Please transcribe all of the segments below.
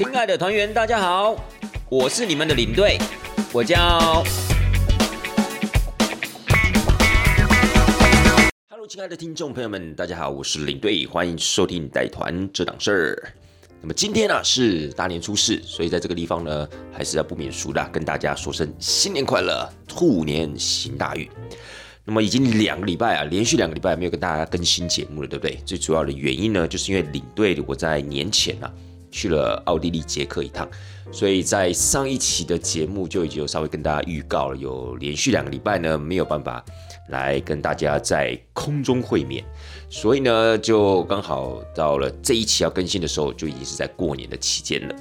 亲爱的团员，大家好，我是你们的领队，我叫。Hello，亲爱的听众朋友们，大家好，我是领队，欢迎收听带团这档事儿。那么今天呢是大年初四，所以在这个地方呢，还是要不免俗的跟大家说声新年快乐，兔年行大运。那么已经两个礼拜啊，连续两个礼拜没有跟大家更新节目了，对不对？最主要的原因呢，就是因为领队我在年前啊去了奥地利捷克一趟，所以在上一期的节目就已经稍微跟大家预告了，有连续两个礼拜呢没有办法来跟大家在空中会面，所以呢就刚好到了这一期要更新的时候，就已经是在过年的期间了。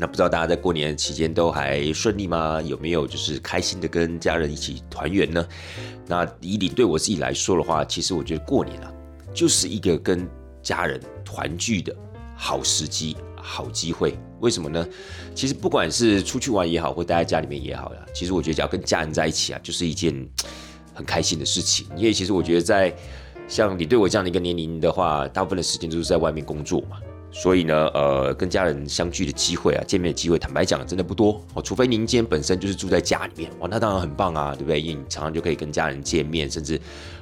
那不知道大家在过年期间都还顺利吗？有没有就是开心的跟家人一起团圆呢？那以你对我自己来说的话，其实我觉得过年啊，就是一个跟家人团聚的好时机、好机会。为什么呢？其实不管是出去玩也好，或待在家里面也好呀，其实我觉得只要跟家人在一起啊，就是一件很开心的事情。因为其实我觉得在像你对我这样的一个年龄的话，大部分的时间都是在外面工作嘛。所以呢，呃，跟家人相聚的机会啊，见面的机会，坦白讲，真的不多哦。除非您今天本身就是住在家里面，哇，那当然很棒啊，对不对？因为你常常就可以跟家人见面，甚至，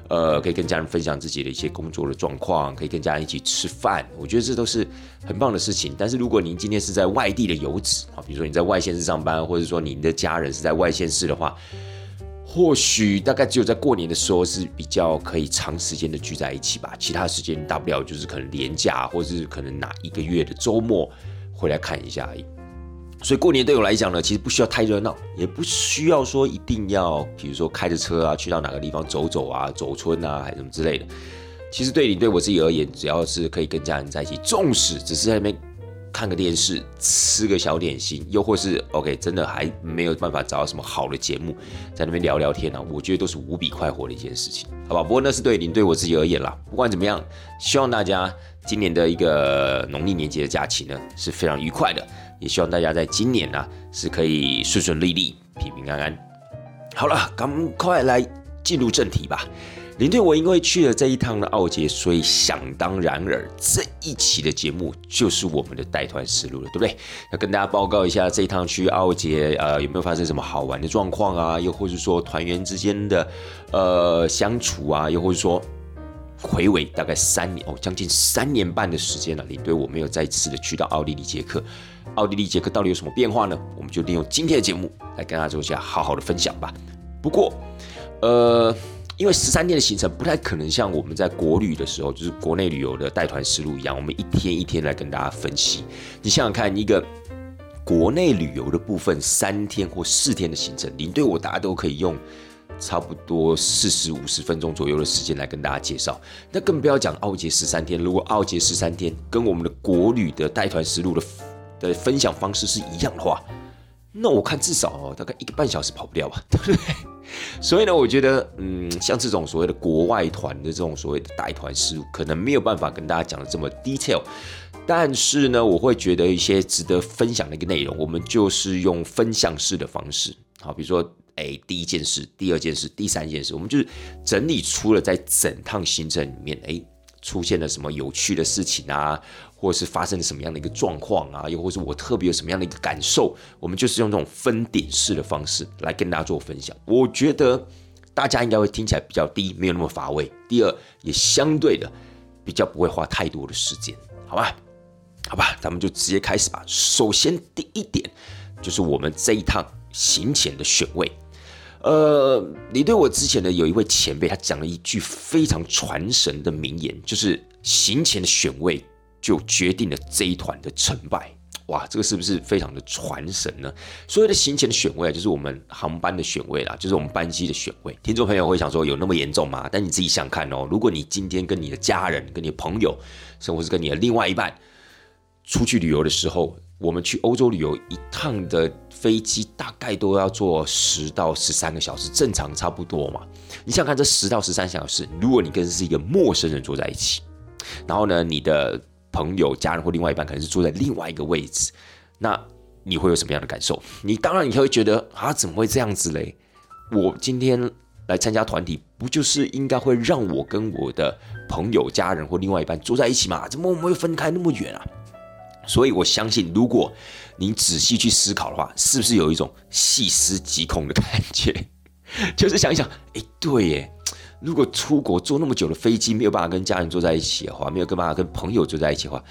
呃，可以跟家人分享自己的一些工作的状况，可以跟家人一起吃饭。我觉得这都是很棒的事情。但是如果您今天是在外地的游子啊，比如说你在外县市上班，或者说您的家人是在外县市的话，或许大概只有在过年的时候是比较可以长时间的聚在一起吧，其他时间大不了就是可能年假，或是可能哪一个月的周末回来看一下而已。所以过年对我来讲呢，其实不需要太热闹，也不需要说一定要，比如说开着车啊去到哪个地方走走啊、走村啊，还是什么之类的。其实对你对我自己而言，只要是可以跟家人在一起，纵使只是在那边。看个电视，吃个小点心，又或是 OK，真的还没有办法找到什么好的节目，在那边聊聊天呢，我觉得都是无比快活的一件事情，好吧？不过那是对您对我自己而言啦。不管怎么样，希望大家今年的一个农历年节的假期呢是非常愉快的，也希望大家在今年呢是可以顺顺利利、平平安安。好了，赶快来进入正题吧。领队，我因为去了这一趟的奥捷，所以想当然尔，这一期的节目就是我们的带团实录了，对不对？要跟大家报告一下这一趟去奥捷，呃，有没有发生什么好玩的状况啊？又或者说团员之间的呃相处啊？又或者说回尾大概三年哦，将近三年半的时间了，领队我没有再次的去到奥地利捷克，奥地利捷克到底有什么变化呢？我们就利用今天的节目来跟大家做一下好好的分享吧。不过，呃。因为十三天的行程不太可能像我们在国旅的时候，就是国内旅游的带团思路一样，我们一天一天来跟大家分析。你想想看，一个国内旅游的部分，三天或四天的行程，您对我大家都可以用差不多四十五十分钟左右的时间来跟大家介绍。那更不要讲奥捷十三天，如果奥捷十三天跟我们的国旅的带团思路的的分享方式是一样的话，那我看至少，大概一个半小时跑不掉吧，对不对？所以呢，我觉得，嗯，像这种所谓的国外团的这种所谓的带团事务，可能没有办法跟大家讲的这么 detail。但是呢，我会觉得一些值得分享的一个内容，我们就是用分享式的方式，好，比如说，哎，第一件事、第二件事、第三件事，我们就是整理出了在整趟行程里面，哎。出现了什么有趣的事情啊，或者是发生了什么样的一个状况啊，又或是我特别有什么样的一个感受，我们就是用这种分点式的方式来跟大家做分享。我觉得大家应该会听起来比较低，没有那么乏味。第二，也相对的比较不会花太多的时间，好吧？好吧，咱们就直接开始吧。首先，第一点就是我们这一趟行前的选位。呃，你对我之前的有一位前辈，他讲了一句非常传神的名言，就是行前的选位就决定了这一团的成败。哇，这个是不是非常的传神呢？所谓的行前的选位啊，就是我们航班的选位啦，就是我们班机的选位。听众朋友会想说，有那么严重吗？但你自己想看哦，如果你今天跟你的家人、跟你的朋友，甚至是跟你的另外一半出去旅游的时候，我们去欧洲旅游一趟的飞机大概都要坐十到十三个小时，正常差不多嘛。你想看这十到十三小时，如果你跟是一个陌生人坐在一起，然后呢，你的朋友、家人或另外一半可能是坐在另外一个位置，那你会有什么样的感受？你当然你会觉得啊，怎么会这样子嘞？我今天来参加团体，不就是应该会让我跟我的朋友、家人或另外一半坐在一起嘛？怎么我们会分开那么远啊？所以我相信，如果你仔细去思考的话，是不是有一种细思极恐的感觉？就是想一想，哎，对耶，如果出国坐那么久的飞机，没有办法跟家人坐在一起的话，没有办法跟朋友坐在一起的话，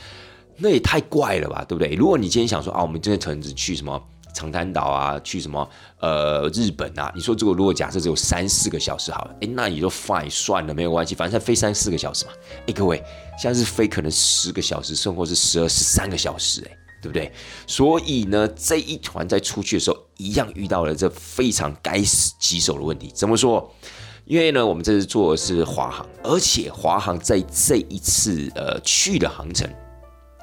那也太怪了吧，对不对？如果你今天想说啊，我们今天可能只去什么长滩岛啊，去什么呃日本啊，你说这个如果假设只有三四个小时好了，哎，那你就 fine 算了，没有关系，反正飞三四个小时嘛。哎，各位，现在是飞可能十个小时，甚至是十二、十三个小时，哎。对不对？所以呢，这一团在出去的时候，一样遇到了这非常该死棘手的问题。怎么说？因为呢，我们这次做的是华航，而且华航在这一次呃去的航程。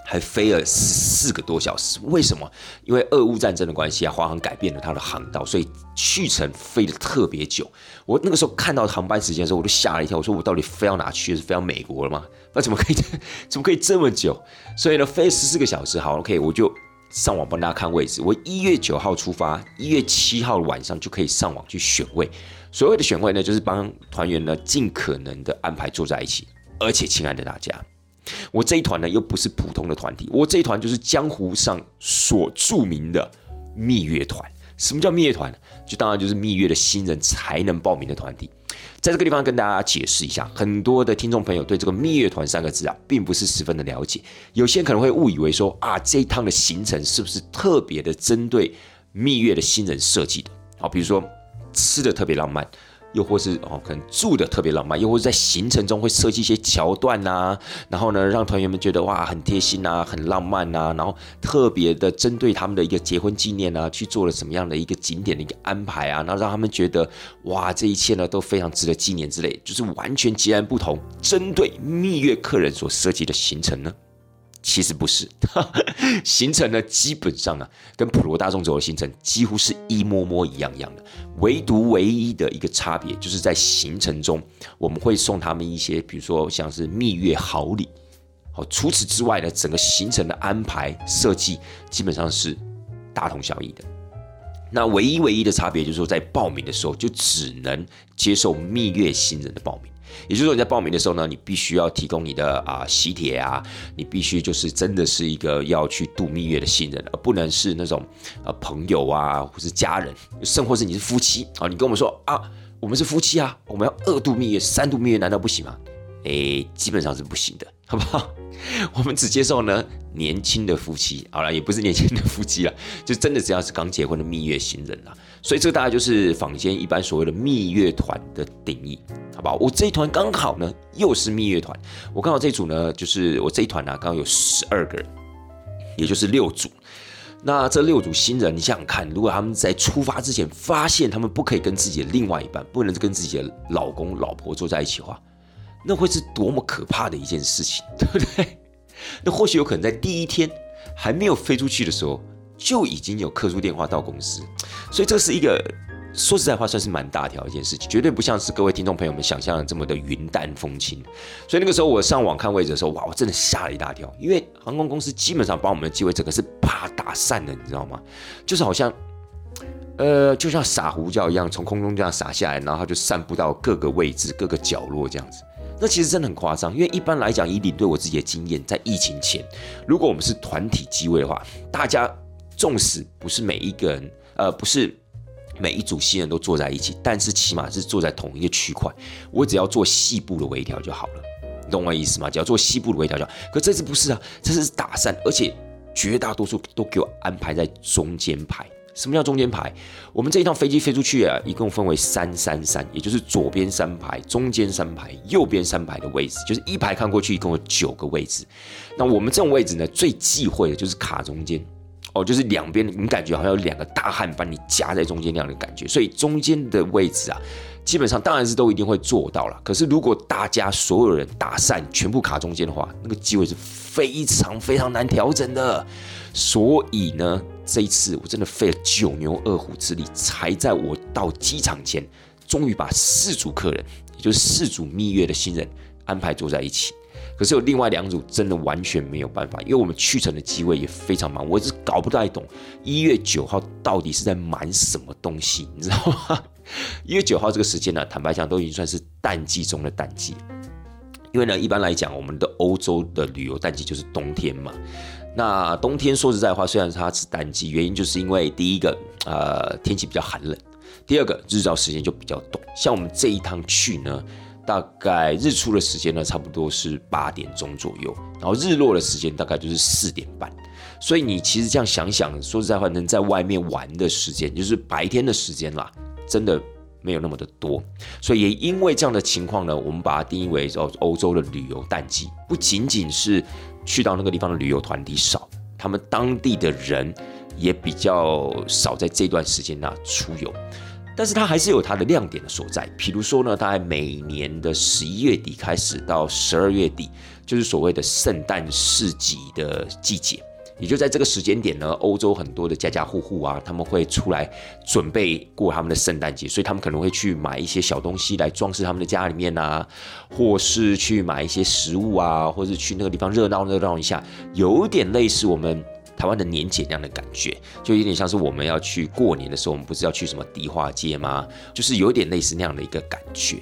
还飞了四个多小时，为什么？因为俄乌战争的关系啊，华航改变了它的航道，所以去程飞得特别久。我那个时候看到航班时间的时候，我就吓了一跳，我说我到底飞到哪去？是飞到美国了吗？那怎么可以？怎么可以这么久？所以呢，飞十四个小时，好，OK，我就上网帮大家看位置。我一月九号出发，一月七号晚上就可以上网去选位。所谓的选位呢，就是帮团员呢尽可能的安排坐在一起。而且，亲爱的大家。我这一团呢，又不是普通的团体，我这一团就是江湖上所著名的蜜月团。什么叫蜜月团？就当然就是蜜月的新人才能报名的团体。在这个地方跟大家解释一下，很多的听众朋友对这个蜜月团三个字啊，并不是十分的了解。有些人可能会误以为说啊，这一趟的行程是不是特别的针对蜜月的新人设计的？好，比如说吃的特别浪漫。又或是哦，可能住的特别浪漫，又或者在行程中会设计一些桥段呐，然后呢，让团员们觉得哇，很贴心呐，很浪漫呐，然后特别的针对他们的一个结婚纪念啊，去做了什么样的一个景点的一个安排啊，然后让他们觉得哇，这一切呢都非常值得纪念之类，就是完全截然不同，针对蜜月客人所设计的行程呢。其实不是，行程呢，基本上啊，跟普罗大众走的行程几乎是一模模一样样的，唯独唯一的一个差别，就是在行程中我们会送他们一些，比如说像是蜜月好礼。好，除此之外呢，整个行程的安排设计基本上是大同小异的。那唯一唯一的差别就是说，在报名的时候就只能接受蜜月新人的报名。也就是说，你在报名的时候呢，你必须要提供你的啊喜帖啊，你必须就是真的是一个要去度蜜月的新人，而不能是那种呃朋友啊，或是家人，甚或是你是夫妻啊，你跟我们说啊，我们是夫妻啊，我们要二度蜜月、三度蜜月，难道不行吗？诶，基本上是不行的，好不好？我们只接受呢年轻的夫妻，好了，也不是年轻的夫妻了，就真的只要是刚结婚的蜜月新人了。所以这个大概就是坊间一般所谓的蜜月团的定义，好不好？我这一团刚好呢又是蜜月团，我刚好这组呢就是我这一团呢刚好有十二个人，也就是六组。那这六组新人，你想想看，如果他们在出发之前发现他们不可以跟自己的另外一半，不能跟自己的老公老婆坐在一起的话，那会是多么可怕的一件事情，对不对？那或许有可能在第一天还没有飞出去的时候。就已经有客诉电话到公司，所以这是一个说实在话算是蛮大条一件事情，绝对不像是各位听众朋友们想象的这么的云淡风轻。所以那个时候我上网看位置的时候，哇，我真的吓了一大跳，因为航空公司基本上把我们的机位整个是啪打散的，你知道吗？就是好像，呃，就像撒胡椒一样，从空中这样撒下来，然后它就散布到各个位置、各个角落这样子。那其实真的很夸张，因为一般来讲，以领队我自己的经验，在疫情前，如果我们是团体机位的话，大家。纵使不是每一个人，呃，不是每一组新人都坐在一起，但是起码是坐在同一个区块。我只要做细部的微调就好了，你懂我意思吗？只要做细部的微调就好。可这次不是啊，这次是打散，而且绝大多数都给我安排在中间排。什么叫中间排？我们这一趟飞机飞出去啊，一共分为三三三，也就是左边三排、中间三排、右边三排的位置，就是一排看过去一共有九个位置。那我们这种位置呢，最忌讳的就是卡中间。哦，就是两边你感觉好像有两个大汉把你夹在中间那样的感觉，所以中间的位置啊，基本上当然是都一定会做到了。可是如果大家所有人打散，全部卡中间的话，那个机会是非常非常难调整的。所以呢，这一次我真的费了九牛二虎之力，才在我到机场前，终于把四组客人，也就是四组蜜月的新人安排坐在一起。可是有另外两组真的完全没有办法，因为我们去程的机位也非常忙，我是搞不太懂一月九号到底是在忙什么东西，你知道吗？一月九号这个时间呢，坦白讲都已经算是淡季中的淡季，因为呢，一般来讲，我们的欧洲的旅游淡季就是冬天嘛。那冬天说实在话，虽然它是淡季，原因就是因为第一个，呃，天气比较寒冷；第二个，日照时间就比较短。像我们这一趟去呢，大概日出的时间呢，差不多是八点钟左右，然后日落的时间大概就是四点半。所以你其实这样想想，说实在话，能在外面玩的时间，就是白天的时间啦，真的。没有那么的多，所以也因为这样的情况呢，我们把它定义为哦欧洲的旅游淡季，不仅仅是去到那个地方的旅游团体少，他们当地的人也比较少在这段时间呢出游，但是它还是有它的亮点的所在，比如说呢，大概每年的十一月底开始到十二月底，就是所谓的圣诞市集的季节。也就在这个时间点呢，欧洲很多的家家户户啊，他们会出来准备过他们的圣诞节，所以他们可能会去买一些小东西来装饰他们的家里面啊，或是去买一些食物啊，或是去那个地方热闹热闹一下，有点类似我们台湾的年节那样的感觉，就有点像是我们要去过年的时候，我们不是要去什么迪化街吗？就是有点类似那样的一个感觉。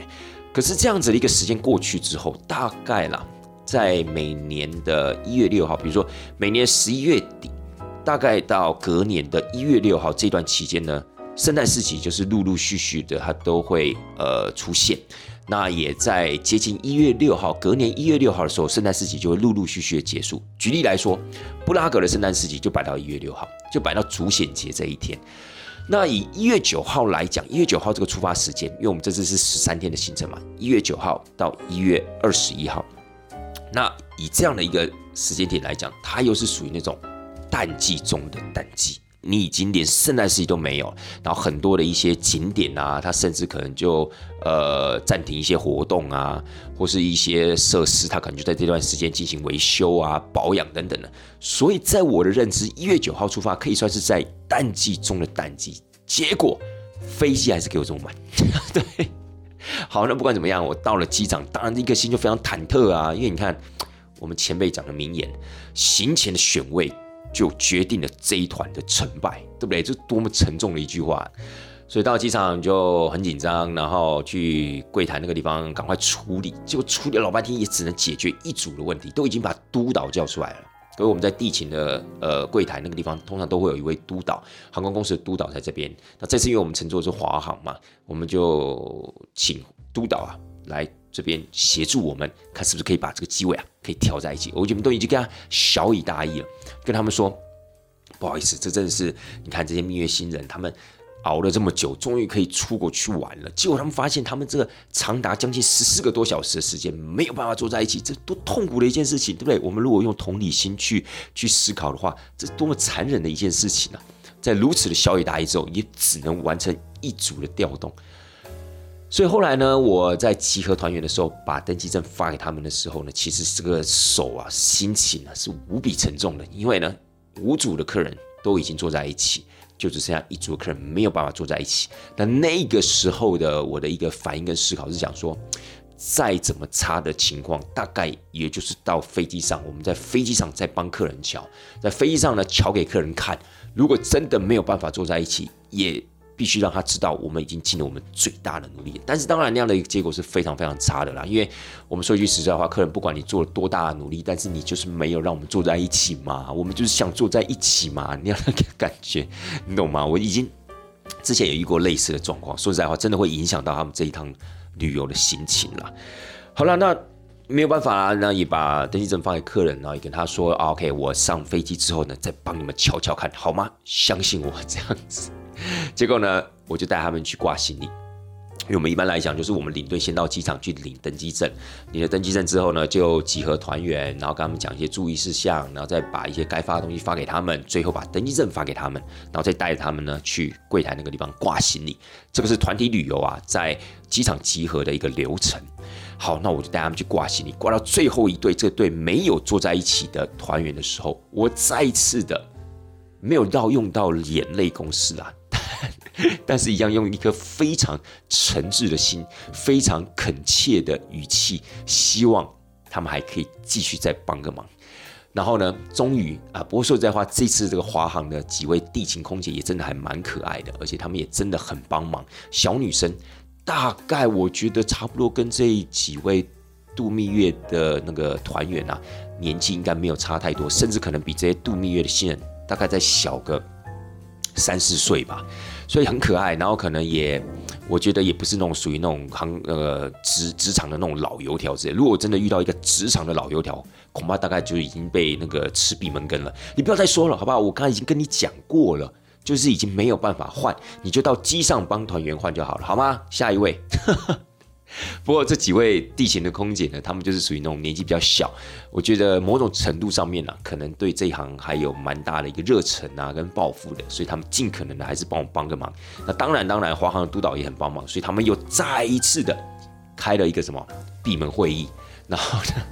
可是这样子的一个时间过去之后，大概啦。在每年的一月六号，比如说每年十一月底，大概到隔年的一月六号这段期间呢，圣诞市集就是陆陆续续的，它都会呃出现。那也在接近一月六号，隔年一月六号的时候，圣诞市集就会陆陆续续的结束。举例来说，布拉格的圣诞市集就摆到一月六号，就摆到主显节这一天。那以一月九号来讲，一月九号这个出发时间，因为我们这次是十三天的行程嘛，一月九号到一月二十一号。那以这样的一个时间点来讲，它又是属于那种淡季中的淡季，你已经连圣诞市集都没有，然后很多的一些景点啊，它甚至可能就呃暂停一些活动啊，或是一些设施，它可能就在这段时间进行维修啊、保养等等的。所以在我的认知，一月九号出发可以算是在淡季中的淡季，结果飞机还是给我这么慢，对。好，那不管怎么样，我到了机场，当然一颗心就非常忐忑啊，因为你看，我们前辈讲的名言，行前的选位就决定了这一团的成败，对不对？这多么沉重的一句话。所以到机场就很紧张，然后去柜台那个地方赶快处理，结果处理了老半天也只能解决一组的问题，都已经把督导叫出来了。所以我们在地勤的呃柜台那个地方，通常都会有一位督导，航空公司的督导在这边。那这次因为我们乘坐的是华航嘛，我们就请督导啊来这边协助我们，看是不是可以把这个机位啊可以调在一起。我们都已经跟他小以大意了，跟他们说不好意思，这真的是你看这些蜜月新人他们。熬了这么久，终于可以出国去玩了。结果他们发现，他们这个长达将近十四个多小时的时间没有办法坐在一起，这多痛苦的一件事情，对不对？我们如果用同理心去去思考的话，这多么残忍的一件事情啊！在如此的小雨大意之后，也只能完成一组的调动。所以后来呢，我在集合团员的时候，把登记证发给他们的时候呢，其实这个手啊，心情呢是无比沉重的，因为呢，五组的客人都已经坐在一起。就只剩下一组客人没有办法坐在一起。那那个时候的我的一个反应跟思考是想说，再怎么差的情况，大概也就是到飞机上，我们在飞机上再帮客人瞧，在飞机上呢瞧给客人看。如果真的没有办法坐在一起，也。必须让他知道，我们已经尽了我们最大的努力。但是当然，那样的一个结果是非常非常差的啦。因为我们说一句实在话，客人不管你做了多大的努力，但是你就是没有让我们坐在一起嘛。我们就是想坐在一起嘛，那样的感觉，你懂吗？我已经之前有遇过类似的状况，说实在话，真的会影响到他们这一趟旅游的心情啦。好了，那没有办法啦，那也把登记证发给客人，然后也跟他说：“OK，我上飞机之后呢，再帮你们瞧瞧看好吗？相信我，这样子。” 结果呢，我就带他们去挂行李，因为我们一般来讲，就是我们领队先到机场去领登机证，领了登机证之后呢，就集合团员，然后跟他们讲一些注意事项，然后再把一些该发的东西发给他们，最后把登机证发给他们，然后再带着他们呢去柜台那个地方挂行李。这个是团体旅游啊，在机场集合的一个流程。好，那我就带他们去挂行李，挂到最后一队，这队没有坐在一起的团员的时候，我再一次的没有到用到眼泪公式啊。但是，一样用一颗非常诚挚的心、非常恳切的语气，希望他们还可以继续再帮个忙。然后呢，终于啊，不过说实在话，这次这个华航的几位地勤空姐也真的还蛮可爱的，而且他们也真的很帮忙。小女生大概我觉得差不多跟这几位度蜜月的那个团员啊，年纪应该没有差太多，甚至可能比这些度蜜月的新人大概再小个三四岁吧，所以很可爱。然后可能也，我觉得也不是那种属于那种行呃职职场的那种老油条之类。如果真的遇到一个职场的老油条，恐怕大概就已经被那个吃闭门羹了。你不要再说了，好不好？我刚才已经跟你讲过了，就是已经没有办法换，你就到机上帮团员换就好了，好吗？下一位。不过这几位地勤的空姐呢，他们就是属于那种年纪比较小，我觉得某种程度上面呢，可能对这一行还有蛮大的一个热忱啊，跟抱负的，所以他们尽可能的还是帮我帮个忙。那当然，当然，华航的督导也很帮忙，所以他们又再一次的开了一个什么闭门会议，然后呢，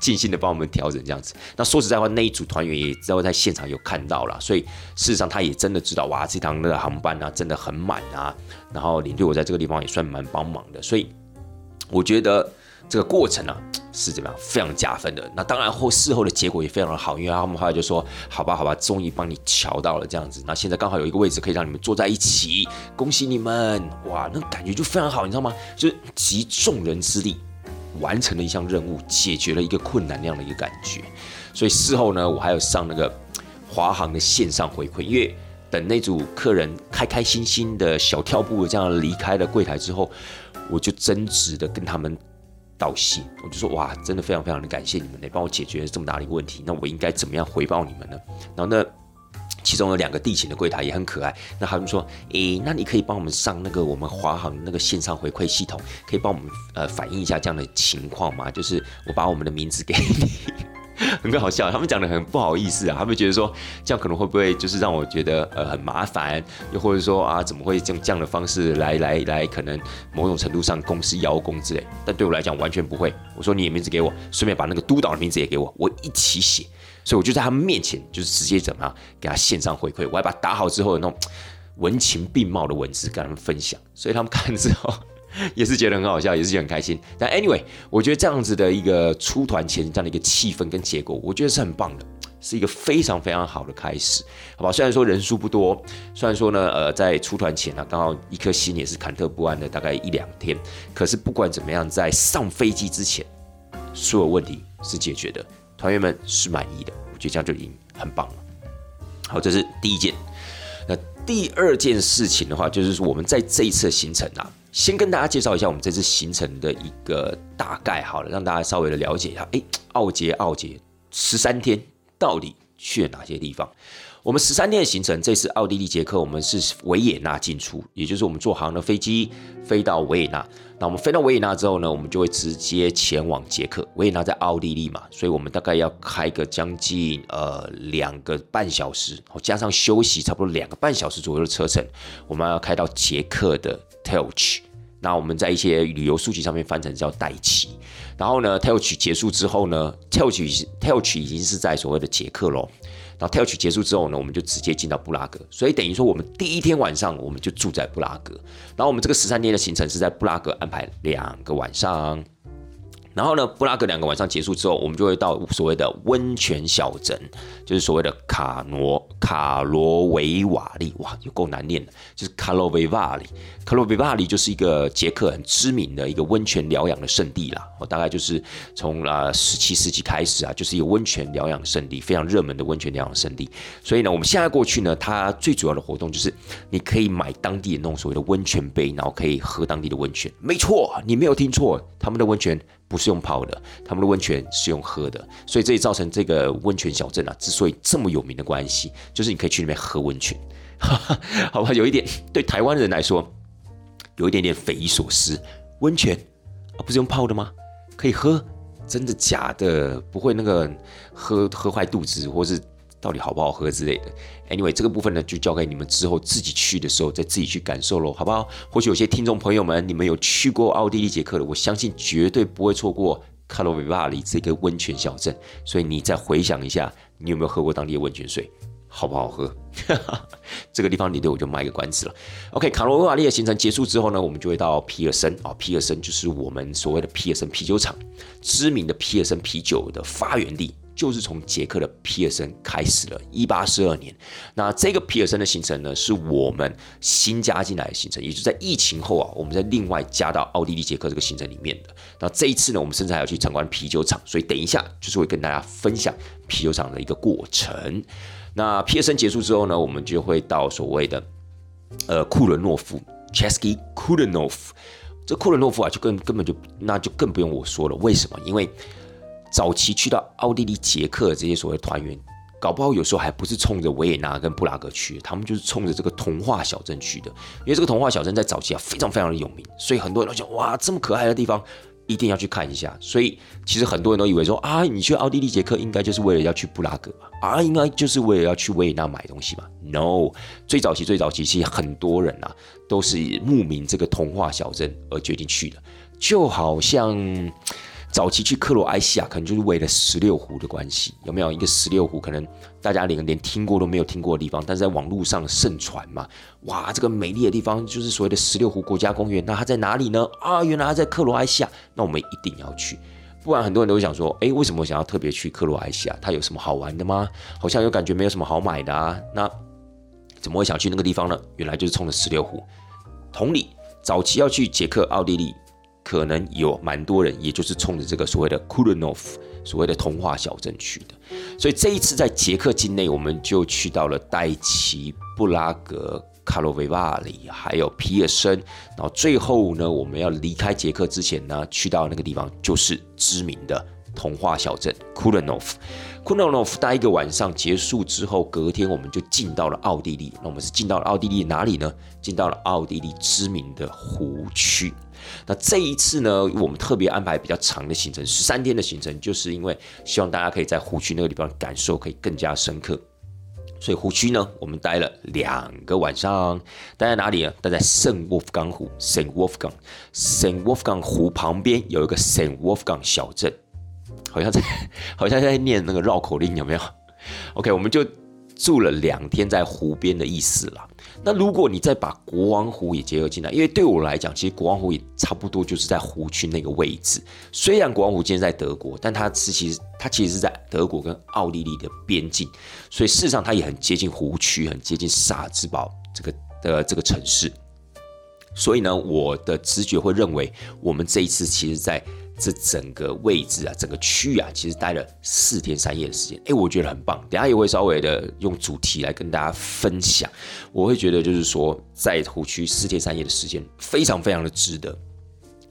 尽心的帮我们调整这样子。那说实在话，那一组团员也知道在现场有看到了，所以事实上他也真的知道，哇，这趟的航班啊真的很满啊。然后领队我在这个地方也算蛮帮忙的，所以。我觉得这个过程呢 是怎么样，非常加分的。那当然后事后的结果也非常的好，因为他们后来就说：“好吧，好吧，终于帮你瞧到了这样子。那现在刚好有一个位置可以让你们坐在一起，恭喜你们！哇，那感觉就非常好，你知道吗？就是集众人之力完成了一项任务，解决了一个困难那样的一个感觉。所以事后呢，我还有上那个华航的线上回馈，因为等那组客人开开心心的小跳步这样离开了柜台之后。我就真挚的跟他们道谢，我就说哇，真的非常非常的感谢你们，来帮我解决这么大的一个问题。那我应该怎么样回报你们呢？然后那，其中有两个地勤的柜台也很可爱，那他们说，诶，那你可以帮我们上那个我们华航那个线上回馈系统，可以帮我们呃反映一下这样的情况吗？就是我把我们的名字给你。很好笑，他们讲的很不好意思啊，他们觉得说这样可能会不会就是让我觉得呃很麻烦，又或者说啊怎么会用这样的方式来来来，可能某种程度上公司邀功之类，但对我来讲完全不会。我说你的名字给我，顺便把那个督导的名字也给我，我一起写。所以我就在他们面前就是直接怎么样给他线上回馈，我还把打好之后的那种文情并茂的文字跟他们分享，所以他们看了之后。也是觉得很好笑，也是觉得很开心。但 anyway，我觉得这样子的一个出团前这样的一个气氛跟结果，我觉得是很棒的，是一个非常非常好的开始，好吧？虽然说人数不多，虽然说呢，呃，在出团前呢，刚好一颗心也是忐忑不安的，大概一两天。可是不管怎么样，在上飞机之前，所有问题是解决的，团员们是满意的，我觉得这样就已经很棒了。好，这是第一件。那第二件事情的话，就是我们在这一次行程啊。先跟大家介绍一下我们这次行程的一个大概好了，让大家稍微的了解一下。哎，奥捷，奥捷，十三天到底去了哪些地方？我们十三天的行程，这次奥地利、捷克，我们是维也纳进出，也就是我们坐航的飞机飞到维也纳。那我们飞到维也纳之后呢，我们就会直接前往捷克。维也纳在奥地利嘛，所以我们大概要开个将近呃两个半小时，加上休息，差不多两个半小时左右的车程，我们要开到捷克的 Telch。那我们在一些旅游书籍上面翻成叫代奇，然后呢，Telch 结束之后呢，Telch Telch 已经是在所谓的捷克喽。然后 Telch 结束之后呢，我们就直接进到布拉格，所以等于说我们第一天晚上我们就住在布拉格，然后我们这个十三天的行程是在布拉格安排两个晚上。然后呢，布拉格两个晚上结束之后，我们就会到所谓的温泉小镇，就是所谓的卡罗卡罗维瓦利，哇，有够难念的，就是卡罗维瓦利。卡罗维瓦利就是一个捷克很知名的一个温泉疗养的圣地啦。我大概就是从啊十七世纪开始啊，就是一个温泉疗养圣地，非常热门的温泉疗养圣地。所以呢，我们现在过去呢，它最主要的活动就是你可以买当地的那种所谓的温泉杯，然后可以喝当地的温泉。没错，你没有听错，他们的温泉。不是用泡的，他们的温泉是用喝的，所以这也造成这个温泉小镇啊，之所以这么有名的关系，就是你可以去那边喝温泉，好吧？有一点对台湾人来说，有一点点匪夷所思，温泉啊，不是用泡的吗？可以喝？真的假的？不会那个喝喝坏肚子，或是？到底好不好喝之类的？Anyway，这个部分呢，就交给你们之后自己去的时候再自己去感受喽，好不好？或许有些听众朋友们，你们有去过奥地利捷克的，我相信绝对不会错过卡罗维瓦里这个温泉小镇。所以你再回想一下，你有没有喝过当地的温泉水？好不好喝？这个地方你对我就卖个关子了。OK，卡罗维瓦利的行程结束之后呢，我们就会到皮尔森啊，皮尔森就是我们所谓的皮尔森啤酒厂，知名的皮尔森啤酒的发源地。就是从捷克的皮尔森开始了。一八四二年，那这个皮尔森的行程呢，是我们新加进来的行程，也就在疫情后啊，我们在另外加到奥地利捷克这个行程里面的。那这一次呢，我们甚至还要去参观啤酒厂，所以等一下就是会跟大家分享啤酒厂的一个过程。那皮尔森结束之后呢，我们就会到所谓的呃库伦诺夫 （Chesky Kulenov）。这库伦诺夫啊，就根根本就那就更不用我说了。为什么？因为早期去到奥地利、捷克这些所谓团员，搞不好有时候还不是冲着维也纳跟布拉格去，他们就是冲着这个童话小镇去的。因为这个童话小镇在早期啊非常非常的有名，所以很多人都讲哇，这么可爱的地方。一定要去看一下，所以其实很多人都以为说啊，你去奥地利、捷克应该就是为了要去布拉格啊，应该就是为了要去维也纳买东西嘛？No，最早期、最早期，其实很多人啊都是慕名这个童话小镇而决定去的，就好像。早期去克罗埃西亚，可能就是为了十六湖的关系，有没有一个十六湖？可能大家连连听过都没有听过的地方，但是在网络上盛传嘛。哇，这个美丽的地方就是所谓的十六湖国家公园，那它在哪里呢？啊，原来它在克罗埃西亚，那我们一定要去。不然很多人都会想说，哎，为什么我想要特别去克罗埃西亚？它有什么好玩的吗？好像又感觉没有什么好买的啊。那怎么会想去那个地方呢？原来就是冲着十六湖。同理，早期要去捷克、奥地利。可能有蛮多人，也就是冲着这个所谓的库伦诺夫，所谓的童话小镇去的。所以这一次在捷克境内，我们就去到了代奇、布拉格、卡罗维瓦里，还有皮尔森。然后最后呢，我们要离开捷克之前呢，去到那个地方就是知名的童话小镇库伦诺夫。库伦诺夫待一个晚上结束之后，隔天我们就进到了奥地利。那我们是进到了奥地利哪里呢？进到了奥地利知名的湖区。那这一次呢，我们特别安排比较长的行程，十三天的行程，就是因为希望大家可以在湖区那个地方感受可以更加深刻。所以湖区呢，我们待了两个晚上，待在哪里呢？待在圣沃夫冈湖 （Saint Wolfgang）。Saint Wolfgang 湖旁边有一个 Saint Wolfgang 小镇，好像在 好像在念那个绕口令，有没有？OK，我们就住了两天在湖边的意思了。那如果你再把国王湖也结合进来，因为对我来讲，其实国王湖也差不多就是在湖区那个位置。虽然国王湖今天在德国，但它是其实它其实是在德国跟奥地利的边境，所以事实上它也很接近湖区，很接近萨尔兹堡这个的这个城市。所以呢，我的直觉会认为，我们这一次其实在。这整个位置啊，整个区域啊，其实待了四天三夜的时间，哎，我觉得很棒。等下也会稍微的用主题来跟大家分享。我会觉得就是说，在湖区四天三夜的时间，非常非常的值得。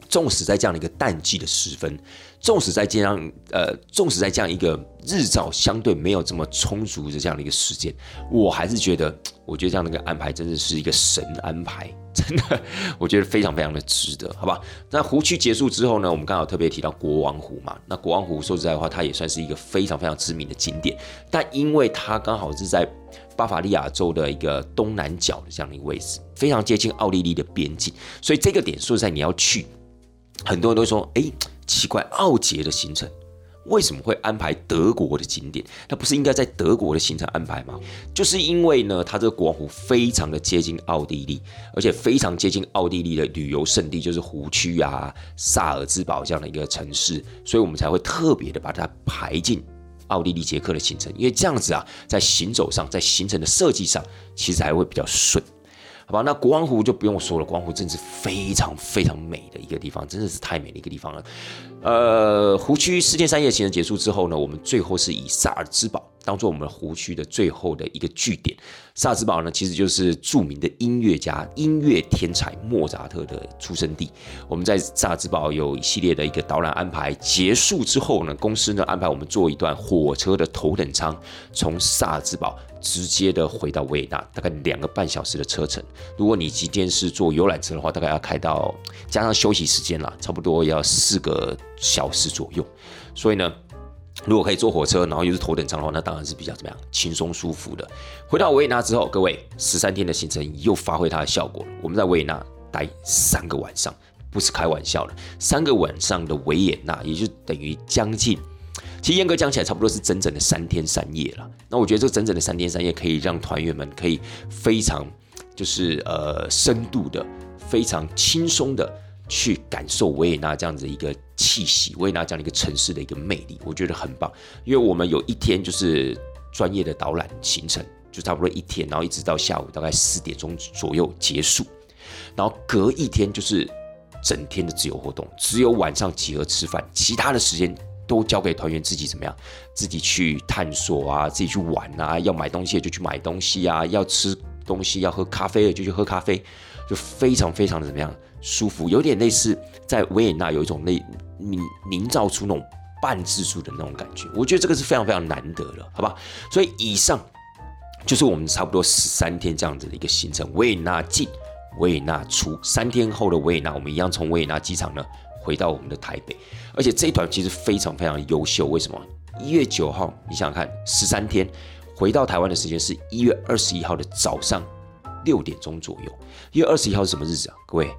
纵使在这样的一个淡季的时分，纵使在这样呃，纵使在这样一个日照相对没有这么充足的这样的一个时间，我还是觉得，我觉得这样的一个安排真的是一个神安排。真的，我觉得非常非常的值得，好吧？那湖区结束之后呢，我们刚好特别提到国王湖嘛。那国王湖说实在话，它也算是一个非常非常知名的景点，但因为它刚好是在巴伐利亚州的一个东南角的这样的一个位置，非常接近奥地利的边境，所以这个点说实在你要去，很多人都说，哎，奇怪，奥捷的行程。为什么会安排德国的景点？那不是应该在德国的行程安排吗？就是因为呢，它这个国王湖非常的接近奥地利，而且非常接近奥地利的旅游胜地，就是湖区啊、萨尔兹堡这样的一个城市，所以我们才会特别的把它排进奥地利捷克的行程，因为这样子啊，在行走上，在行程的设计上，其实还会比较顺。好吧，那国王湖就不用说了，国王湖真是非常非常美的一个地方，真的是太美的一个地方了。呃，湖区四天三夜行程结束之后呢，我们最后是以萨尔兹堡。当做我们湖区的最后的一个据点，萨兹堡呢，其实就是著名的音乐家、音乐天才莫扎特的出生地。我们在萨兹堡有一系列的一个导览安排，结束之后呢，公司呢安排我们坐一段火车的头等舱，从萨兹堡直接的回到维也纳，大概两个半小时的车程。如果你今天是坐游览车的话，大概要开到加上休息时间啦，差不多要四个小时左右。所以呢。如果可以坐火车，然后又是头等舱的话，那当然是比较怎么样轻松舒服的。回到维也纳之后，各位十三天的行程又发挥它的效果了。我们在维也纳待三个晚上，不是开玩笑的，三个晚上的维也纳，也就等于将近，其实严格讲起来，差不多是整整的三天三夜了。那我觉得这整整的三天三夜，可以让团员们可以非常就是呃深度的、非常轻松的。去感受维也纳这样子一个气息，维也纳这样一个城市的一个魅力，我觉得很棒。因为我们有一天就是专业的导览行程，就差不多一天，然后一直到下午大概四点钟左右结束，然后隔一天就是整天的自由活动，只有晚上集合吃饭，其他的时间都交给团员自己怎么样，自己去探索啊，自己去玩啊，要买东西就去买东西啊，要吃东西要喝咖啡的就去喝咖啡，就非常非常的怎么样？舒服，有点类似在维也纳有一种那凝营造出那种半自助的那种感觉，我觉得这个是非常非常难得的，好吧？所以以上就是我们差不多十三天这样子的一个行程，维也纳进，维也纳出，三天后的维也纳，我们一样从维也纳机场呢回到我们的台北，而且这一团其实非常非常优秀，为什么？一月九号，你想想看，十三天回到台湾的时间是一月二十一号的早上六点钟左右，一月二十一号是什么日子啊？各位？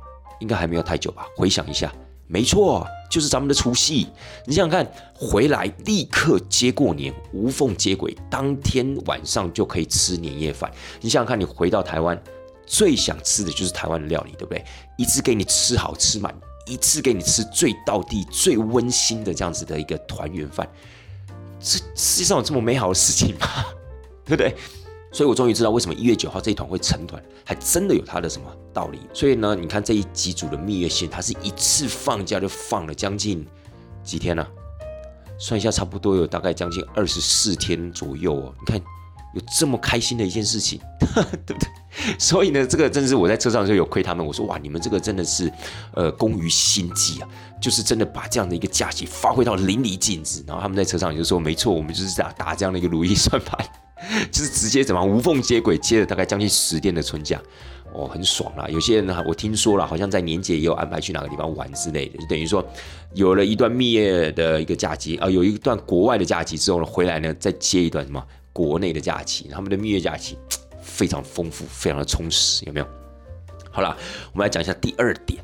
应该还没有太久吧？回想一下，没错，就是咱们的除夕。你想想看，回来立刻接过年，无缝接轨，当天晚上就可以吃年夜饭。你想想看，你回到台湾，最想吃的就是台湾的料理，对不对？一次给你吃好吃满，一次给你吃最到地、最温馨的这样子的一个团圆饭。这世界上有这么美好的事情吗？对不对？所以我终于知道为什么一月九号这一团会成团，还真的有它的什么道理。所以呢，你看这一几组的蜜月线，它是一次放假就放了将近几天呢？算一下，差不多有大概将近二十四天左右哦。你看有这么开心的一件事情，对不对？所以呢，这个真的是我在车上就有亏他们。我说哇，你们这个真的是呃工于心计啊，就是真的把这样的一个假期发挥到淋漓尽致。然后他们在车上也就说，没错，我们就是打打这样的一个如意算盘。就是直接怎么无缝接轨，接了大概将近十天的春假，哦，很爽啦。有些人呢，我听说了，好像在年节也有安排去哪个地方玩之类的，就等于说有了一段蜜月的一个假期啊，有一段国外的假期之后呢，回来呢再接一段什么国内的假期，他们的蜜月假期非常丰富，非常的充实，有没有？好了，我们来讲一下第二点。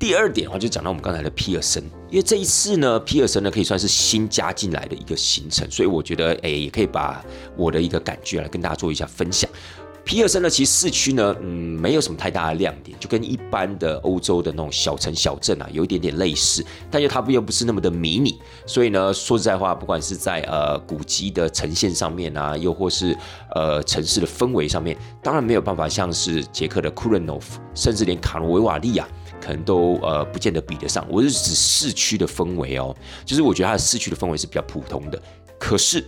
第二点的话，就讲到我们刚才的皮尔森，因为这一次呢，皮尔森呢可以算是新加进来的一个行程，所以我觉得，哎，也可以把我的一个感觉来跟大家做一下分享。皮尔森呢，其实市区呢，嗯，没有什么太大的亮点，就跟一般的欧洲的那种小城小镇啊，有一点点类似，但又它又不是那么的迷你，所以呢，说实在话，不管是在呃古迹的呈现上面啊，又或是呃城市的氛围上面，当然没有办法像是捷克的库伦诺夫，甚至连卡罗维瓦利亚。可能都呃不见得比得上，我是指市区的氛围哦，就是我觉得它的市区的氛围是比较普通的。可是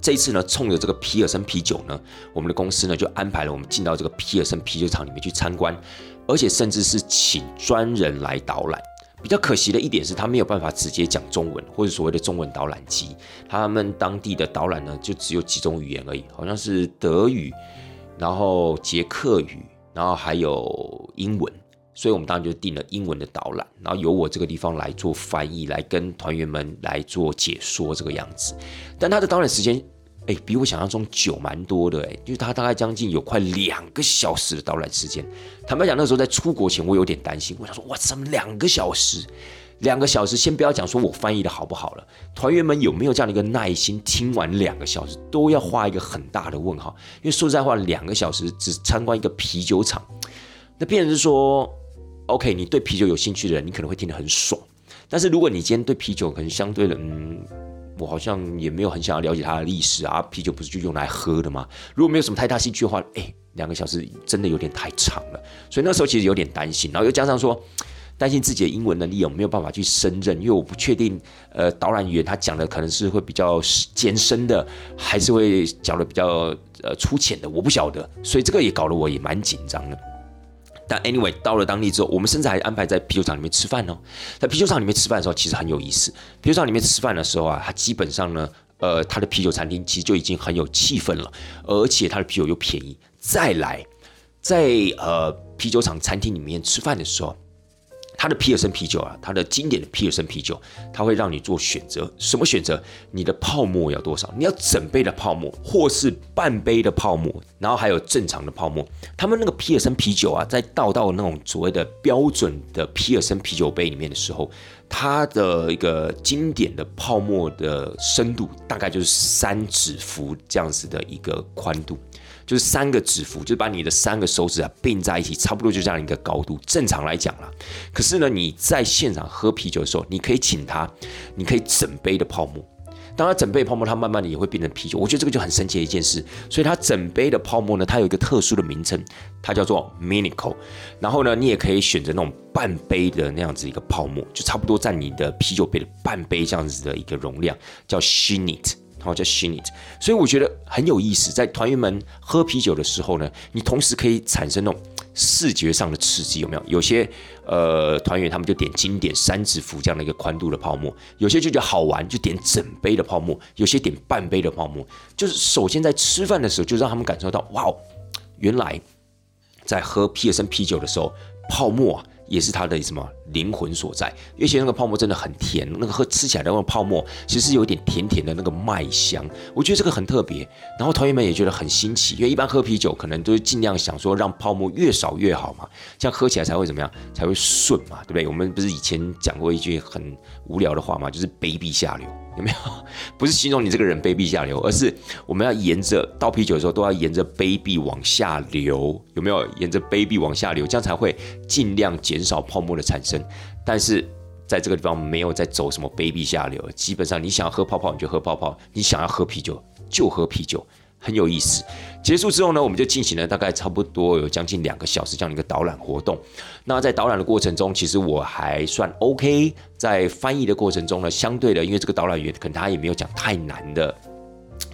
这一次呢，冲着这个皮尔森啤酒呢，我们的公司呢就安排了我们进到这个皮尔森啤酒厂里面去参观，而且甚至是请专人来导览。比较可惜的一点是，他没有办法直接讲中文或者所谓的中文导览机，他们当地的导览呢就只有几种语言而已，好像是德语，然后捷克语，然后还有英文。所以，我们当然就定了英文的导览，然后由我这个地方来做翻译，来跟团员们来做解说这个样子。但他的导览时间，哎，比我想象中久蛮多的，哎，就是他大概将近有快两个小时的导览时间。坦白讲，那时候在出国前，我有点担心，我想说，哇，怎么两个小时？两个小时，先不要讲说我翻译的好不好了，团员们有没有这样的一个耐心，听完两个小时都要画一个很大的问号？因为说实在话，两个小时只参观一个啤酒厂，那变成是说。OK，你对啤酒有兴趣的人，你可能会听得很爽。但是如果你今天对啤酒可能相对的，嗯，我好像也没有很想要了解它的历史啊。啤酒不是就用来喝的吗？如果没有什么太大兴趣的话，哎，两个小时真的有点太长了。所以那时候其实有点担心，然后又加上说，担心自己的英文能力有没有办法去胜任，因为我不确定，呃，导览员他讲的可能是会比较艰深的，还是会讲的比较呃粗浅的，我不晓得。所以这个也搞得我也蛮紧张的。但 anyway，到了当地之后，我们甚至还安排在啤酒厂里面吃饭哦。在啤酒厂里面吃饭的时候，其实很有意思。啤酒厂里面吃饭的时候啊，它基本上呢，呃，它的啤酒餐厅其实就已经很有气氛了，而且它的啤酒又便宜。再来，在呃啤酒厂餐厅里面吃饭的时候。它的皮尔森啤酒啊，它的经典的皮尔森啤酒，它会让你做选择。什么选择？你的泡沫要多少？你要整杯的泡沫，或是半杯的泡沫，然后还有正常的泡沫。他们那个皮尔森啤酒啊，在倒到那种所谓的标准的皮尔森啤酒杯里面的时候，它的一个经典的泡沫的深度大概就是三指幅这样子的一个宽度。就是三个指腹，就是把你的三个手指啊并在一起，差不多就这样一个高度。正常来讲啦，可是呢，你在现场喝啤酒的时候，你可以请他，你可以整杯的泡沫。当它整杯泡沫，它慢慢的也会变成啤酒。我觉得这个就很神奇的一件事。所以它整杯的泡沫呢，它有一个特殊的名称，它叫做 minico。然后呢，你也可以选择那种半杯的那样子一个泡沫，就差不多占你的啤酒杯的半杯这样子的一个容量，叫 shinit，然后叫 shinit。所以我觉得很有意思，在团员们喝啤酒的时候呢，你同时可以产生那种。视觉上的刺激有没有？有些呃团员他们就点经典三指符这样的一个宽度的泡沫，有些就觉得好玩就点整杯的泡沫，有些点半杯的泡沫。就是首先在吃饭的时候就让他们感受到，哇，原来在喝皮尔森啤酒的时候，泡沫啊。也是它的什么灵魂所在？而且那个泡沫真的很甜，那个喝吃起来的那个泡沫其实有点甜甜的那个麦香，我觉得这个很特别。然后团员们也觉得很新奇，因为一般喝啤酒可能都是尽量想说让泡沫越少越好嘛，这样喝起来才会怎么样，才会顺嘛，对不对？我们不是以前讲过一句很无聊的话嘛？就是卑鄙下流。有没有？不是形容你这个人卑鄙下流，而是我们要沿着倒啤酒的时候都要沿着卑鄙往下流。有没有？沿着卑鄙往下流，这样才会尽量减少泡沫的产生。但是在这个地方没有在走什么卑鄙下流，基本上你想要喝泡泡你就喝泡泡，你想要喝啤酒就喝啤酒。很有意思。结束之后呢，我们就进行了大概差不多有将近两个小时这样的一个导览活动。那在导览的过程中，其实我还算 OK。在翻译的过程中呢，相对的，因为这个导览员可能他也没有讲太难的。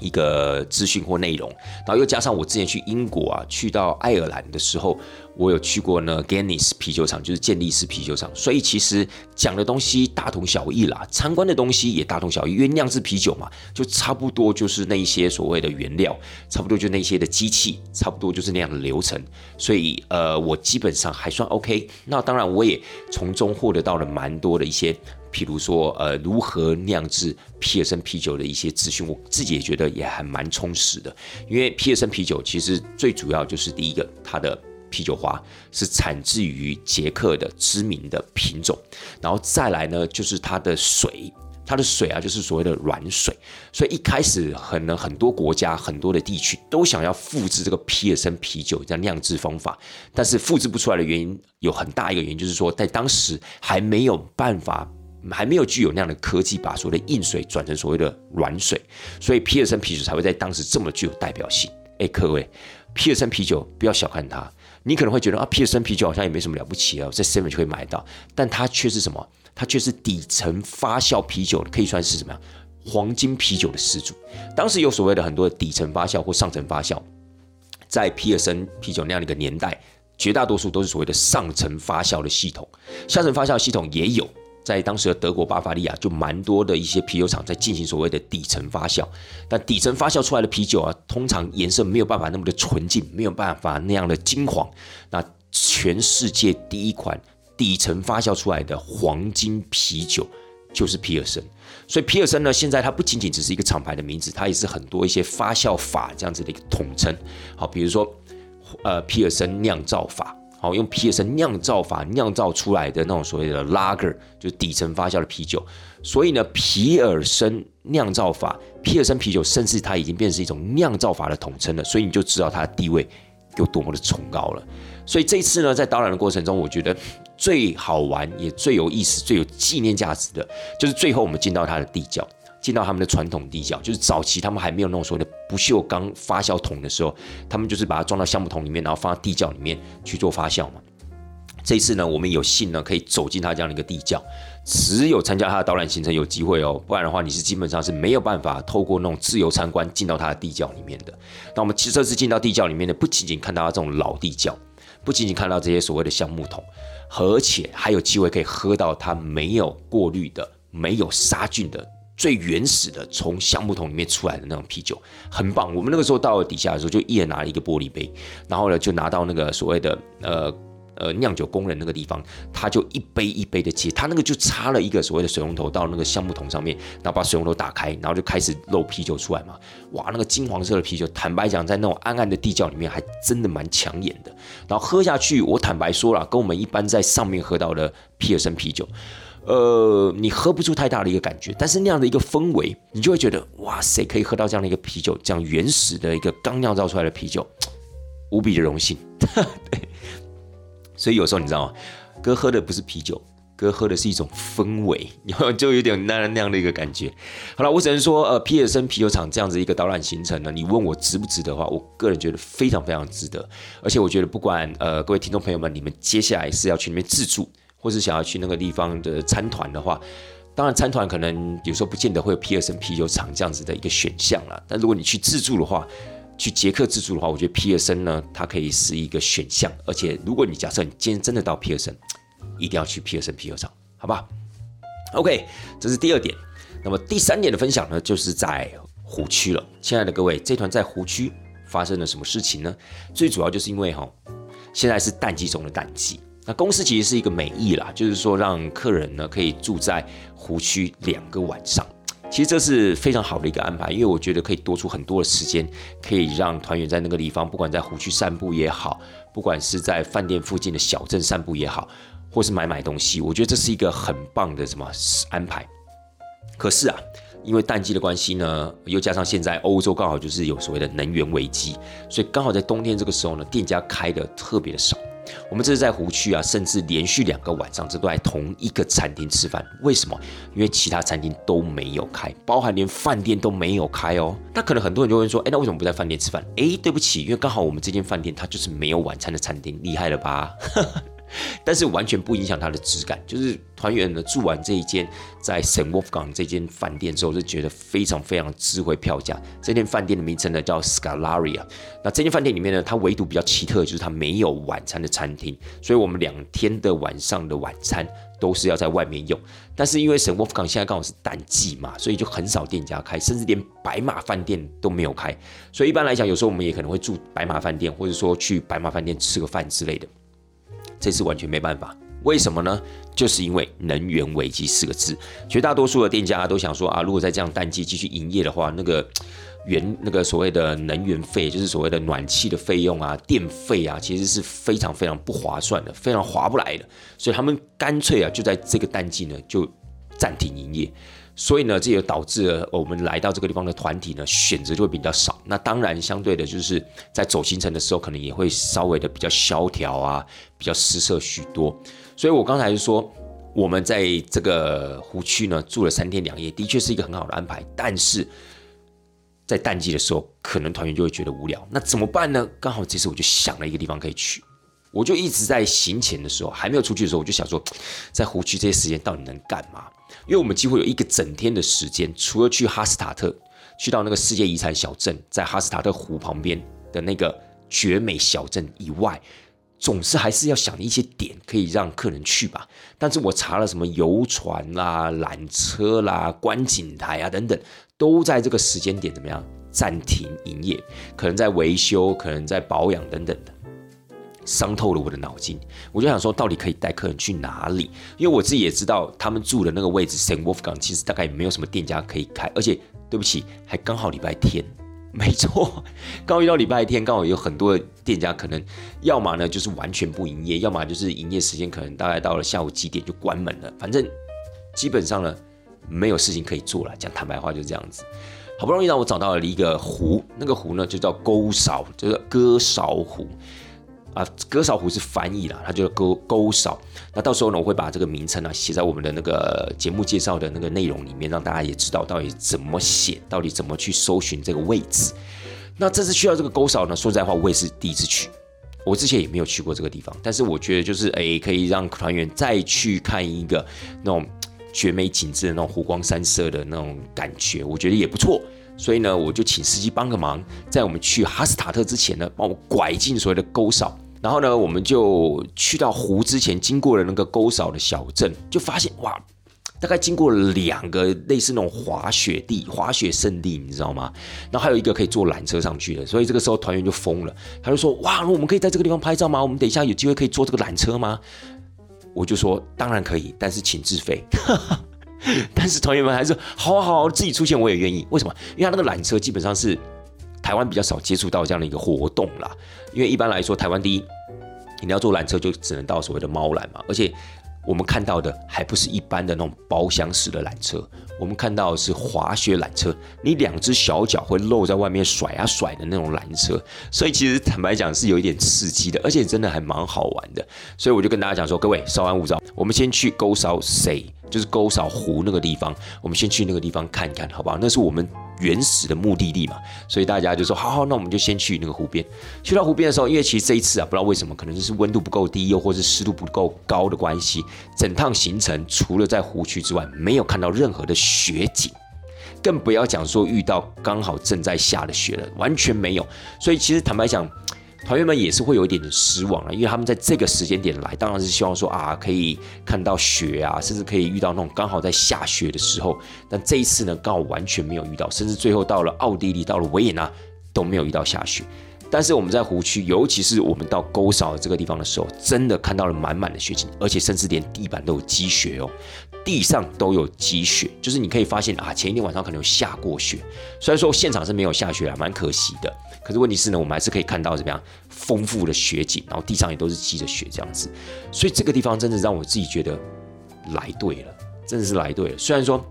一个资讯或内容，然后又加上我之前去英国啊，去到爱尔兰的时候，我有去过呢 Guinness 啤酒厂，就是健力士啤酒厂，所以其实讲的东西大同小异啦，参观的东西也大同小异，因为酿制啤酒嘛，就差不多就是那一些所谓的原料，差不多就那些的机器，差不多就是那样的流程，所以呃，我基本上还算 OK。那当然，我也从中获得到了蛮多的一些。譬如说，呃，如何酿制皮尔森啤酒的一些资讯，我自己也觉得也还蛮充实的。因为皮尔森啤酒其实最主要就是第一个，它的啤酒花是产自于捷克的知名的品种，然后再来呢，就是它的水，它的水啊，就是所谓的软水。所以一开始可能很多国家、很多的地区都想要复制这个皮尔森啤酒这样酿制方法，但是复制不出来的原因有很大一个原因，就是说在当时还没有办法。还没有具有那样的科技，把所谓的硬水转成所谓的软水，所以皮尔森啤酒才会在当时这么具有代表性。哎，各位，皮尔森啤酒不要小看它，你可能会觉得啊，皮尔森啤酒好像也没什么了不起啊，在 Seven 就可以买到，但它却是什么？它却是底层发酵啤酒，可以算是什么样？黄金啤酒的始祖。当时有所谓的很多的底层发酵或上层发酵，在皮尔森啤酒那样的一个年代，绝大多数都是所谓的上层发酵的系统，下层发酵系统也有。在当时的德国巴伐利亚，就蛮多的一些啤酒厂在进行所谓的底层发酵，但底层发酵出来的啤酒啊，通常颜色没有办法那么的纯净，没有办法那样的金黄。那全世界第一款底层发酵出来的黄金啤酒就是皮尔森，所以皮尔森呢，现在它不仅仅只是一个厂牌的名字，它也是很多一些发酵法这样子的一个统称。好，比如说呃皮尔森酿造法。好，用皮尔森酿造法酿造出来的那种所谓的 lager，就是底层发酵的啤酒。所以呢，皮尔森酿造法、皮尔森啤酒，甚至它已经变成一种酿造法的统称了。所以你就知道它的地位有多么的崇高了。所以这次呢，在导览的过程中，我觉得最好玩也最有意思、最有纪念价值的，就是最后我们进到它的地窖。进到他们的传统地窖，就是早期他们还没有那种所谓的不锈钢发酵桶的时候，他们就是把它装到橡木桶里面，然后放到地窖里面去做发酵嘛。这一次呢，我们有幸呢可以走进他这样的一个地窖，只有参加他的导览行程有机会哦，不然的话你是基本上是没有办法透过那种自由参观进到他的地窖里面的。那我们其实这次进到地窖里面呢，不仅仅看到他这种老地窖，不仅仅看到这些所谓的橡木桶，而且还有机会可以喝到它没有过滤的、没有杀菌的。最原始的从橡木桶里面出来的那种啤酒，很棒。我们那个时候到了底下的时候，就一人拿了一个玻璃杯，然后呢就拿到那个所谓的呃呃酿酒工人那个地方，他就一杯一杯的接，他那个就插了一个所谓的水龙头到那个橡木桶上面，然后把水龙头打开，然后就开始漏啤酒出来嘛。哇，那个金黄色的啤酒，坦白讲，在那种暗暗的地窖里面，还真的蛮抢眼的。然后喝下去，我坦白说了，跟我们一般在上面喝到的皮尔森啤酒。呃，你喝不出太大的一个感觉，但是那样的一个氛围，你就会觉得哇塞，可以喝到这样的一个啤酒，这样原始的一个刚酿造出来的啤酒，无比的荣幸。对，所以有时候你知道吗？哥喝的不是啤酒。哥喝的是一种氛围，然后就有点那那样的一个感觉。好了，我只能说，呃，皮尔森啤酒厂这样子一个导览行程呢，你问我值不值得的话，我个人觉得非常非常值得。而且我觉得，不管呃各位听众朋友们，你们接下来是要去那边自助，或是想要去那个地方的参团的话，当然参团可能有时候不见得会有皮尔森啤酒厂这样子的一个选项了。但如果你去自助的话，去捷克自助的话，我觉得皮尔森呢，它可以是一个选项。而且如果你假设你今天真的到皮尔森，一定要去皮尔森啤酒厂，好吧？OK，这是第二点。那么第三点的分享呢，就是在湖区了。亲爱的各位，这团在湖区发生了什么事情呢？最主要就是因为哈，现在是淡季中的淡季。那公司其实是一个美意啦，就是说让客人呢可以住在湖区两个晚上。其实这是非常好的一个安排，因为我觉得可以多出很多的时间，可以让团员在那个地方，不管在湖区散步也好，不管是在饭店附近的小镇散步也好。或是买买东西，我觉得这是一个很棒的什么安排。可是啊，因为淡季的关系呢，又加上现在欧洲刚好就是有所谓的能源危机，所以刚好在冬天这个时候呢，店家开的特别的少。我们这是在湖区啊，甚至连续两个晚上，这都在同一个餐厅吃饭。为什么？因为其他餐厅都没有开，包含连饭店都没有开哦。那可能很多人就会说，哎，那为什么不在饭店吃饭？哎，对不起，因为刚好我们这间饭店它就是没有晚餐的餐厅，厉害了吧？但是完全不影响它的质感，就是团员呢住完这一间在圣沃夫港这间饭店之后，就觉得非常非常值回票价。这间饭店的名称呢叫 Scalaria。那这间饭店里面呢，它唯独比较奇特，就是它没有晚餐的餐厅，所以我们两天的晚上的晚餐都是要在外面用。但是因为圣沃夫港现在刚好是淡季嘛，所以就很少店家开，甚至连白马饭店都没有开。所以一般来讲，有时候我们也可能会住白马饭店，或者说去白马饭店吃个饭之类的。这次完全没办法，为什么呢？就是因为能源危机四个字，绝大多数的店家都想说啊，如果在这样淡季继续营业的话，那个 原那个所谓的能源费，就是所谓的暖气的费用啊、电费啊，其实是非常非常不划算的，非常划不来的，所以他们干脆啊，就在这个淡季呢，就暂停营业。所以呢，这也导致了我们来到这个地方的团体呢，选择就会比较少。那当然，相对的，就是在走行程的时候，可能也会稍微的比较萧条啊，比较失色许多。所以我刚才就说，我们在这个湖区呢住了三天两夜，的确是一个很好的安排。但是在淡季的时候，可能团员就会觉得无聊。那怎么办呢？刚好这次我就想了一个地方可以去，我就一直在行前的时候，还没有出去的时候，我就想说，在湖区这些时间到底能干嘛？因为我们几乎有一个整天的时间，除了去哈斯塔特，去到那个世界遗产小镇，在哈斯塔特湖旁边的那个绝美小镇以外，总是还是要想一些点可以让客人去吧。但是我查了什么游船啦、缆车啦、观景台啊等等，都在这个时间点怎么样暂停营业？可能在维修，可能在保养等等的。伤透了我的脑筋，我就想说，到底可以带客人去哪里？因为我自己也知道，他们住的那个位置，Saint Wolf 港，其实大概也没有什么店家可以开，而且对不起，还刚好礼拜天，没错，刚遇到礼拜天，刚好有很多店家可能要么呢就是完全不营业，要么就是营业时间可能大概到了下午几点就关门了，反正基本上呢没有事情可以做了。讲坦白话就是这样子。好不容易让我找到了一个湖，那个湖呢就叫沟勺，就是割勺湖。啊，哥嫂湖是翻译啦，它叫沟沟嫂。那到时候呢，我会把这个名称呢写在我们的那个节目介绍的那个内容里面，让大家也知道到底怎么写，到底怎么去搜寻这个位置。那这次去到这个勾嫂呢，说实在话，我也是第一次去，我之前也没有去过这个地方。但是我觉得就是哎，可以让团员再去看一个那种绝美景致的那种湖光山色的那种感觉，我觉得也不错。所以呢，我就请司机帮个忙，在我们去哈斯塔特之前呢，帮我拐进所谓的沟嫂。然后呢，我们就去到湖之前，经过了那个沟嫂的小镇，就发现哇，大概经过了两个类似那种滑雪地、滑雪圣地，你知道吗？然后还有一个可以坐缆车上去的，所以这个时候团员就疯了，他就说：哇，我们可以在这个地方拍照吗？我们等一下有机会可以坐这个缆车吗？我就说当然可以，但是请自费。但是团员们还是好好好，自己出钱我也愿意。为什么？因为他那个缆车基本上是。台湾比较少接触到这样的一个活动啦，因为一般来说，台湾第一，你要坐缆车就只能到所谓的猫缆嘛，而且我们看到的还不是一般的那种包厢式的缆车，我们看到的是滑雪缆车，你两只小脚会露在外面甩啊甩的那种缆车，所以其实坦白讲是有一点刺激的，而且真的还蛮好玩的。所以我就跟大家讲说，各位稍安勿躁，我们先去沟勺 say，就是沟勺湖那个地方，我们先去那个地方看看，好不好？那是我们。原始的目的地嘛，所以大家就说好好，那我们就先去那个湖边。去到湖边的时候，因为其实这一次啊，不知道为什么，可能就是温度不够低，又或是湿度不够高的关系，整趟行程除了在湖区之外，没有看到任何的雪景，更不要讲说遇到刚好正在下的雪了，完全没有。所以其实坦白讲。团员们也是会有一点点失望了，因为他们在这个时间点来，当然是希望说啊，可以看到雪啊，甚至可以遇到那种刚好在下雪的时候。但这一次呢，刚好完全没有遇到，甚至最后到了奥地利，到了维也纳都没有遇到下雪。但是我们在湖区，尤其是我们到沟勺这个地方的时候，真的看到了满满的雪景，而且甚至连地板都有积雪哦，地上都有积雪，就是你可以发现啊，前一天晚上可能有下过雪。虽然说现场是没有下雪啊，蛮可惜的。可是问题是呢，我们还是可以看到怎么样丰富的雪景，然后地上也都是积着雪这样子。所以这个地方真的让我自己觉得来对了，真的是来对了。虽然说。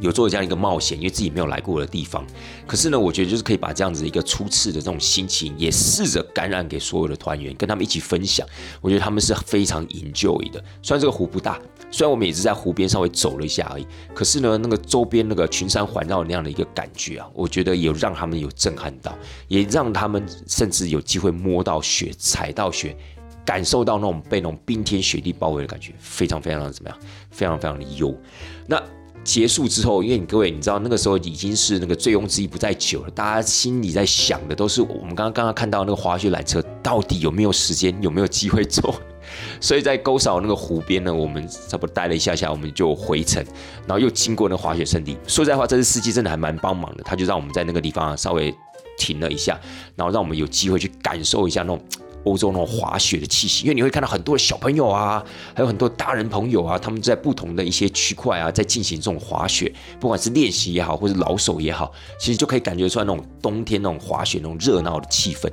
有做这样一个冒险，因为自己没有来过的地方。可是呢，我觉得就是可以把这样子一个初次的这种心情，也试着感染给所有的团员，跟他们一起分享。我觉得他们是非常 enjoy 的。虽然这个湖不大，虽然我们也是在湖边稍微走了一下而已，可是呢，那个周边那个群山环绕那样的一个感觉啊，我觉得有让他们有震撼到，也让他们甚至有机会摸到雪、踩到雪，感受到那种被那种冰天雪地包围的感觉，非常非常的怎么样？非常非常的优。那。结束之后，因为你各位你知道那个时候已经是那个醉翁之意不在酒了，大家心里在想的都是我们刚刚刚刚看到那个滑雪缆车到底有没有时间，有没有机会坐。所以在沟嫂那个湖边呢，我们差不多待了一下下，我们就回程，然后又经过那滑雪圣地。说实在话，这次司机真的还蛮帮忙的，他就让我们在那个地方稍微停了一下，然后让我们有机会去感受一下那种。欧洲那种滑雪的气息，因为你会看到很多的小朋友啊，还有很多大人朋友啊，他们在不同的一些区块啊，在进行这种滑雪，不管是练习也好，或是老手也好，其实就可以感觉出来那种冬天那种滑雪那种热闹的气氛。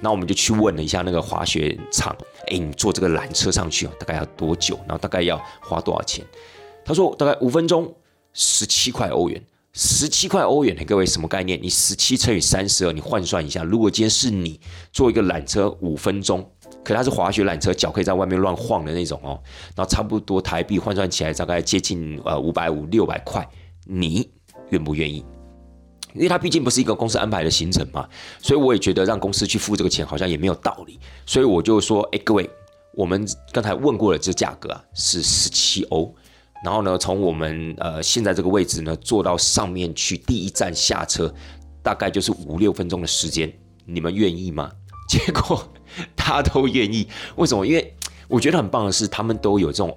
那我们就去问了一下那个滑雪场，哎，你坐这个缆车上去哦，大概要多久？然后大概要花多少钱？他说大概五分钟，十七块欧元。十七块欧元，各位什么概念？你十七乘以三十二，你换算一下，如果今天是你坐一个缆车五分钟，可它是滑雪缆车，脚可以在外面乱晃的那种哦，然后差不多台币换算起来大概接近呃五百五六百块，你愿不愿意？因为它毕竟不是一个公司安排的行程嘛，所以我也觉得让公司去付这个钱好像也没有道理，所以我就说，哎，各位，我们刚才问过了，这价格啊是十七欧。然后呢，从我们呃现在这个位置呢坐到上面去，第一站下车，大概就是五六分钟的时间，你们愿意吗？结果他都愿意，为什么？因为我觉得很棒的是，他们都有这种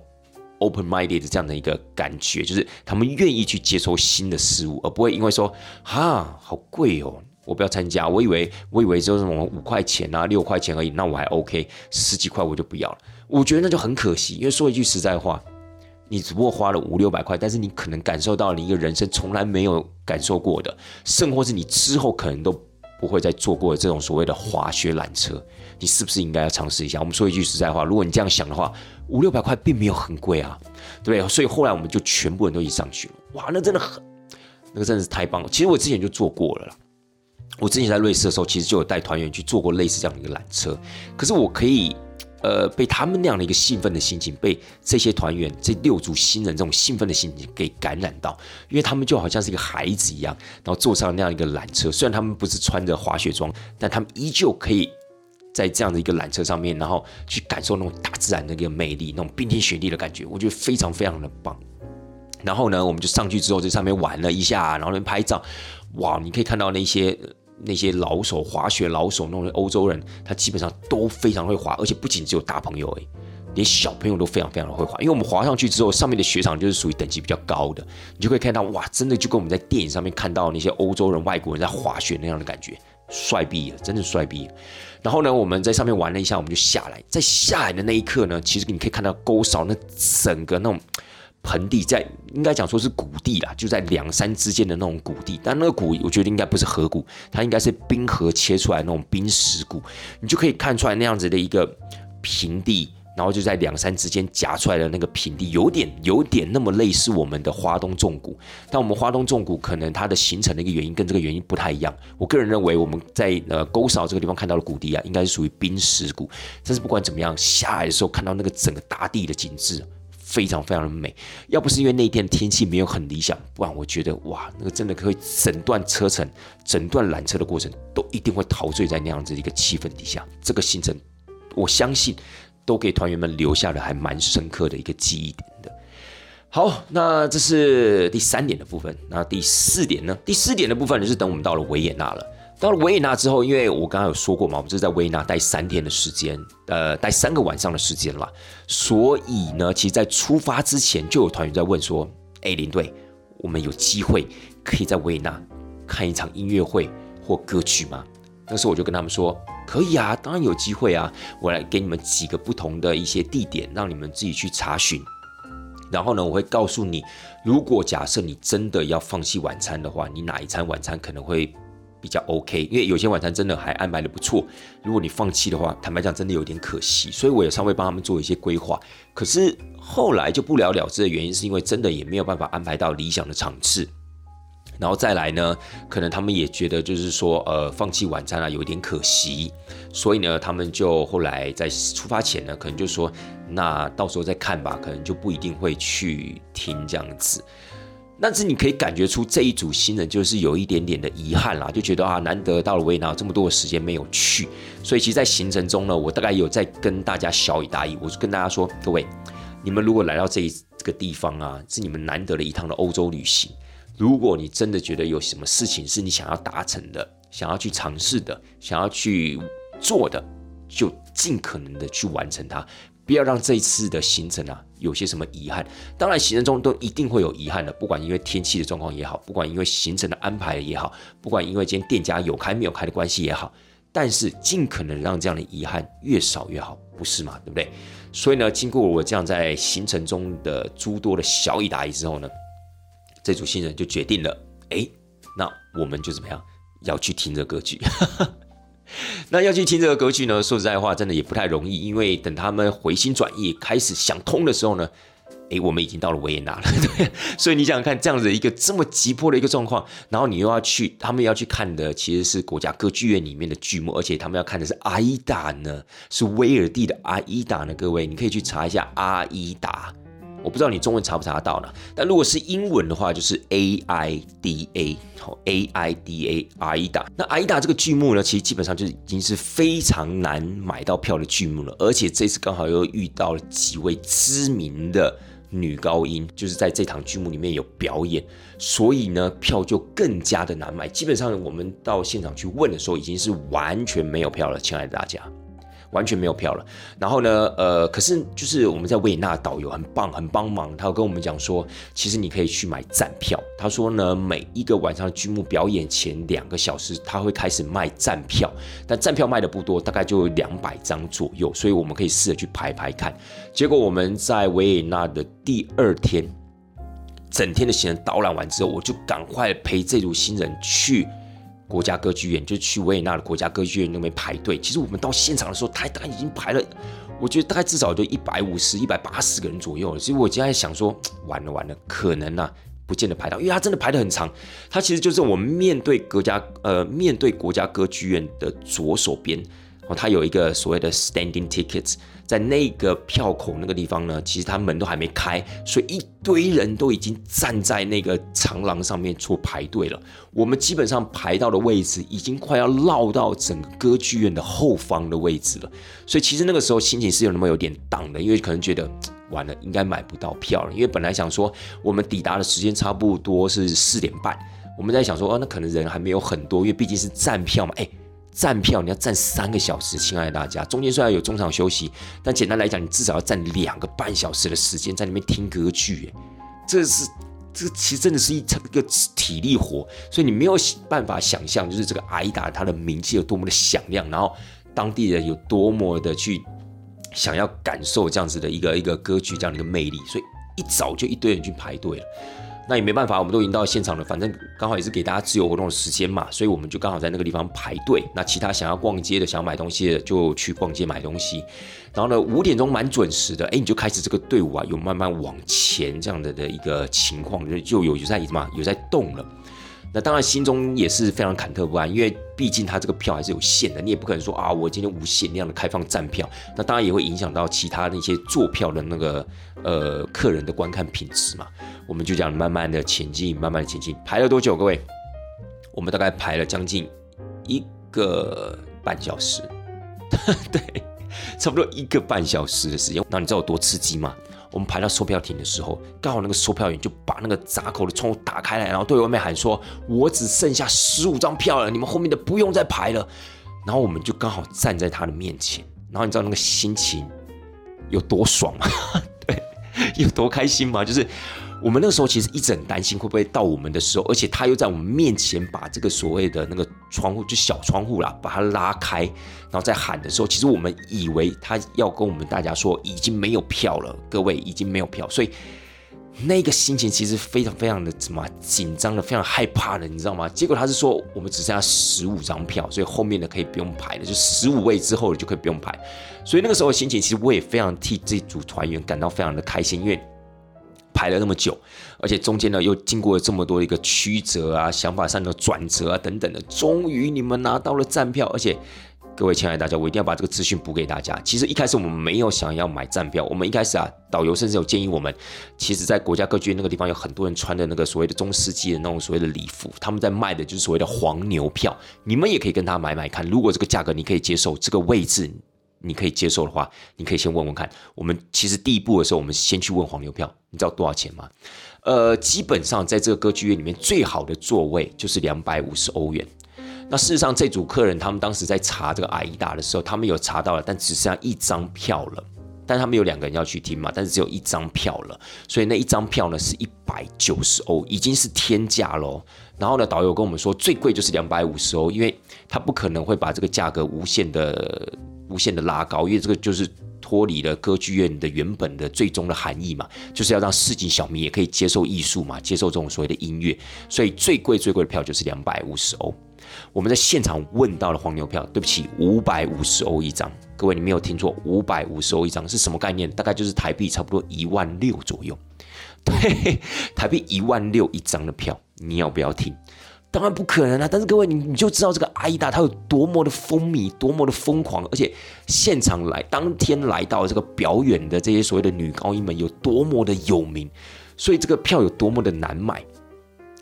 open minded 的这样的一个感觉，就是他们愿意去接受新的事物，而不会因为说哈好贵哦，我不要参加。我以为我以为就是什么五块钱啊六块钱而已，那我还 OK，十几块我就不要了。我觉得那就很可惜，因为说一句实在话。你只不过花了五六百块，但是你可能感受到你一个人生从来没有感受过的，甚或是你之后可能都不会再坐过的这种所谓的滑雪缆车，你是不是应该要尝试一下？我们说一句实在话，如果你这样想的话，五六百块并没有很贵啊，对不对？所以后来我们就全部人都一起上去了，哇，那真的很，那个真的是太棒了。其实我之前就坐过了啦，我之前在瑞士的时候，其实就有带团员去坐过类似这样的一个缆车，可是我可以。呃，被他们那样的一个兴奋的心情，被这些团员这六组新人这种兴奋的心情给感染到，因为他们就好像是一个孩子一样，然后坐上那样一个缆车。虽然他们不是穿着滑雪装，但他们依旧可以在这样的一个缆车上面，然后去感受那种大自然的一个魅力，那种冰天雪地的感觉，我觉得非常非常的棒。然后呢，我们就上去之后在上面玩了一下，然后那边拍照，哇，你可以看到那些。那些老手滑雪老手，那种欧洲人，他基本上都非常会滑，而且不仅只有大朋友诶，连小朋友都非常非常的会滑。因为我们滑上去之后，上面的雪场就是属于等级比较高的，你就可以看到哇，真的就跟我们在电影上面看到那些欧洲人、外国人在滑雪那样的感觉，帅毙了，真的帅毙了。然后呢，我们在上面玩了一下，我们就下来，在下来的那一刻呢，其实你可以看到沟勺那整个那种。盆地在应该讲说是谷地啦，就在两山之间的那种谷地，但那个谷我觉得应该不是河谷，它应该是冰河切出来那种冰石谷，你就可以看出来那样子的一个平地然后就在两山之间夹出来的那个平地，有点有点那么类似我们的花东纵谷，但我们花东纵谷可能它的形成的一个原因跟这个原因不太一样。我个人认为我们在呃沟勺这个地方看到的谷地啊，应该是属于冰蚀谷。但是不管怎么样，下来的时候看到那个整个大地的景致非常非常的美。要不是因为那天天气没有很理想，不然我觉得哇，那个真的可以整段车程、整段缆车的过程都一定会陶醉在那样子一个气氛底下。这个行程，我相信。都给团员们留下了还蛮深刻的一个记忆点的。好，那这是第三点的部分。那第四点呢？第四点的部分呢，是等我们到了维也纳了。到了维也纳之后，因为我刚刚有说过嘛，我们是在维也纳待三天的时间，呃，待三个晚上的时间了。所以呢，其实，在出发之前，就有团员在问说：“哎，林队，我们有机会可以在维也纳看一场音乐会或歌曲吗？”那时候我就跟他们说。可以啊，当然有机会啊！我来给你们几个不同的一些地点，让你们自己去查询。然后呢，我会告诉你，如果假设你真的要放弃晚餐的话，你哪一餐晚餐可能会比较 OK？因为有些晚餐真的还安排的不错。如果你放弃的话，坦白讲真的有点可惜。所以我也稍微帮他们做一些规划。可是后来就不了了之的原因，是因为真的也没有办法安排到理想的场次。然后再来呢，可能他们也觉得就是说，呃，放弃晚餐啊，有点可惜，所以呢，他们就后来在出发前呢，可能就说，那到时候再看吧，可能就不一定会去听这样子。但是你可以感觉出这一组新人就是有一点点的遗憾啦，就觉得啊，难得到了维也纳这么多的时间没有去，所以其实，在行程中呢，我大概有在跟大家小以大意，我就跟大家说，各位，你们如果来到这一这个地方啊，是你们难得的一趟的欧洲旅行。如果你真的觉得有什么事情是你想要达成的、想要去尝试的、想要去做的，就尽可能的去完成它，不要让这一次的行程啊有些什么遗憾。当然，行程中都一定会有遗憾的，不管因为天气的状况也好，不管因为行程的安排也好，不管因为今天店家有开没有开的关系也好，但是尽可能让这样的遗憾越少越好，不是嘛？对不对？所以呢，经过我这样在行程中的诸多的小以答疑之后呢。这组新人就决定了，哎，那我们就怎么样，要去听这个歌剧。那要去听这个歌剧呢？说实在话，真的也不太容易，因为等他们回心转意，开始想通的时候呢，哎，我们已经到了维也纳了。对，所以你想想看，这样子一个这么急迫的一个状况，然后你又要去，他们要去看的其实是国家歌剧院里面的剧目，而且他们要看的是阿依达呢，是威尔第的阿依达呢。各位，你可以去查一下阿依达。我不知道你中文查不查得到呢？但如果是英文的话，就是 A I D A，好 A I D A，阿依达。那阿依达这个剧目呢，其实基本上就已经是非常难买到票的剧目了。而且这次刚好又遇到了几位知名的女高音，就是在这场剧目里面有表演，所以呢，票就更加的难买。基本上我们到现场去问的时候，已经是完全没有票了，亲爱的大家。完全没有票了，然后呢，呃，可是就是我们在维也纳导游很棒，很帮忙，他跟我们讲说，其实你可以去买站票。他说呢，每一个晚上的剧目表演前两个小时，他会开始卖站票，但站票卖的不多，大概就两百张左右，所以我们可以试着去排排看。结果我们在维也纳的第二天，整天的行程导览完之后，我就赶快陪这组新人去。国家歌剧院就去维也纳的国家歌剧院那边排队。其实我们到现场的时候，他大概已经排了，我觉得大概至少就一百五十、一百八十个人左右了。所以我现在想说，完了完了，可能啊，不见得排到，因为他真的排的很长。他其实就是我们面对国家呃面对国家歌剧院的左手边哦，它有一个所谓的 standing tickets。在那个票口那个地方呢，其实他门都还没开，所以一堆人都已经站在那个长廊上面做排队了。我们基本上排到的位置已经快要绕到整个歌剧院的后方的位置了。所以其实那个时候心情是有那么有点荡的，因为可能觉得 完了应该买不到票了。因为本来想说我们抵达的时间差不多是四点半，我们在想说哦，那可能人还没有很多，因为毕竟是站票嘛，哎。站票你要站三个小时，亲爱的大家，中间虽然有中场休息，但简单来讲，你至少要站两个半小时的时间在那边听歌剧，哎，这是这其实真的是一场一个体力活，所以你没有办法想象，就是这个阿依达他的名气有多么的响亮，然后当地人有多么的去想要感受这样子的一个一个歌剧这样的一个魅力，所以一早就一堆人去排队了。那也没办法，我们都已经到现场了，反正刚好也是给大家自由活动的时间嘛，所以我们就刚好在那个地方排队。那其他想要逛街的、想要买东西的，就去逛街买东西。然后呢，五点钟蛮准时的，哎，你就开始这个队伍啊，有慢慢往前这样的的一个情况，就就有有在什么，有在动了。那当然心中也是非常忐忑不安，因为毕竟他这个票还是有限的，你也不可能说啊，我今天无限量的开放站票，那当然也会影响到其他那些坐票的那个呃客人的观看品质嘛。我们就这样慢慢的前进，慢慢的前进，排了多久？各位，我们大概排了将近一个半小时，对，差不多一个半小时的时间。那你知道有多刺激吗？我们排到售票亭的时候，刚好那个售票员就把那个闸口的窗户打开来，然后对外面喊说：“我只剩下十五张票了，你们后面的不用再排了。”然后我们就刚好站在他的面前，然后你知道那个心情有多爽吗？对，有多开心吗？就是。我们那个时候其实一直很担心会不会到我们的时候，而且他又在我们面前把这个所谓的那个窗户，就小窗户啦，把它拉开，然后再喊的时候，其实我们以为他要跟我们大家说已经没有票了，各位已经没有票，所以那个心情其实非常非常的什么紧张的，非常害怕的，你知道吗？结果他是说我们只剩下十五张票，所以后面的可以不用排了，就十五位之后就可以不用排。所以那个时候心情其实我也非常替这组团员感到非常的开心，因为。排了那么久，而且中间呢又经过了这么多一个曲折啊、想法上的转折啊等等的，终于你们拿到了站票。而且各位亲爱的大家，我一定要把这个资讯补给大家。其实一开始我们没有想要买站票，我们一开始啊，导游甚至有建议我们，其实在国家歌剧院那个地方有很多人穿的那个所谓的中世纪的那种所谓的礼服，他们在卖的就是所谓的黄牛票，你们也可以跟他买买看。如果这个价格你可以接受，这个位置。你可以接受的话，你可以先问问看。我们其实第一步的时候，我们先去问黄牛票，你知道多少钱吗？呃，基本上在这个歌剧院里面，最好的座位就是两百五十欧元。那事实上，这组客人他们当时在查这个阿依达的时候，他们有查到了，但只剩下一张票了。但他们有两个人要去听嘛，但是只有一张票了，所以那一张票呢是一百九十欧，已经是天价喽。然后呢，导游跟我们说，最贵就是两百五十欧，因为他不可能会把这个价格无限的。无限的拉高，因为这个就是脱离了歌剧院的原本的最终的含义嘛，就是要让市井小民也可以接受艺术嘛，接受这种所谓的音乐，所以最贵最贵的票就是两百五十欧。我们在现场问到了黄牛票，对不起，五百五十欧一张。各位你没有听错，五百五十欧一张是什么概念？大概就是台币差不多一万六左右。对，台币一万六一张的票，你要不要听？当然不可能啊！但是各位，你你就知道这个阿依达他有多么的风靡，多么的疯狂，而且现场来当天来到这个表演的这些所谓的女高音们有多么的有名，所以这个票有多么的难买。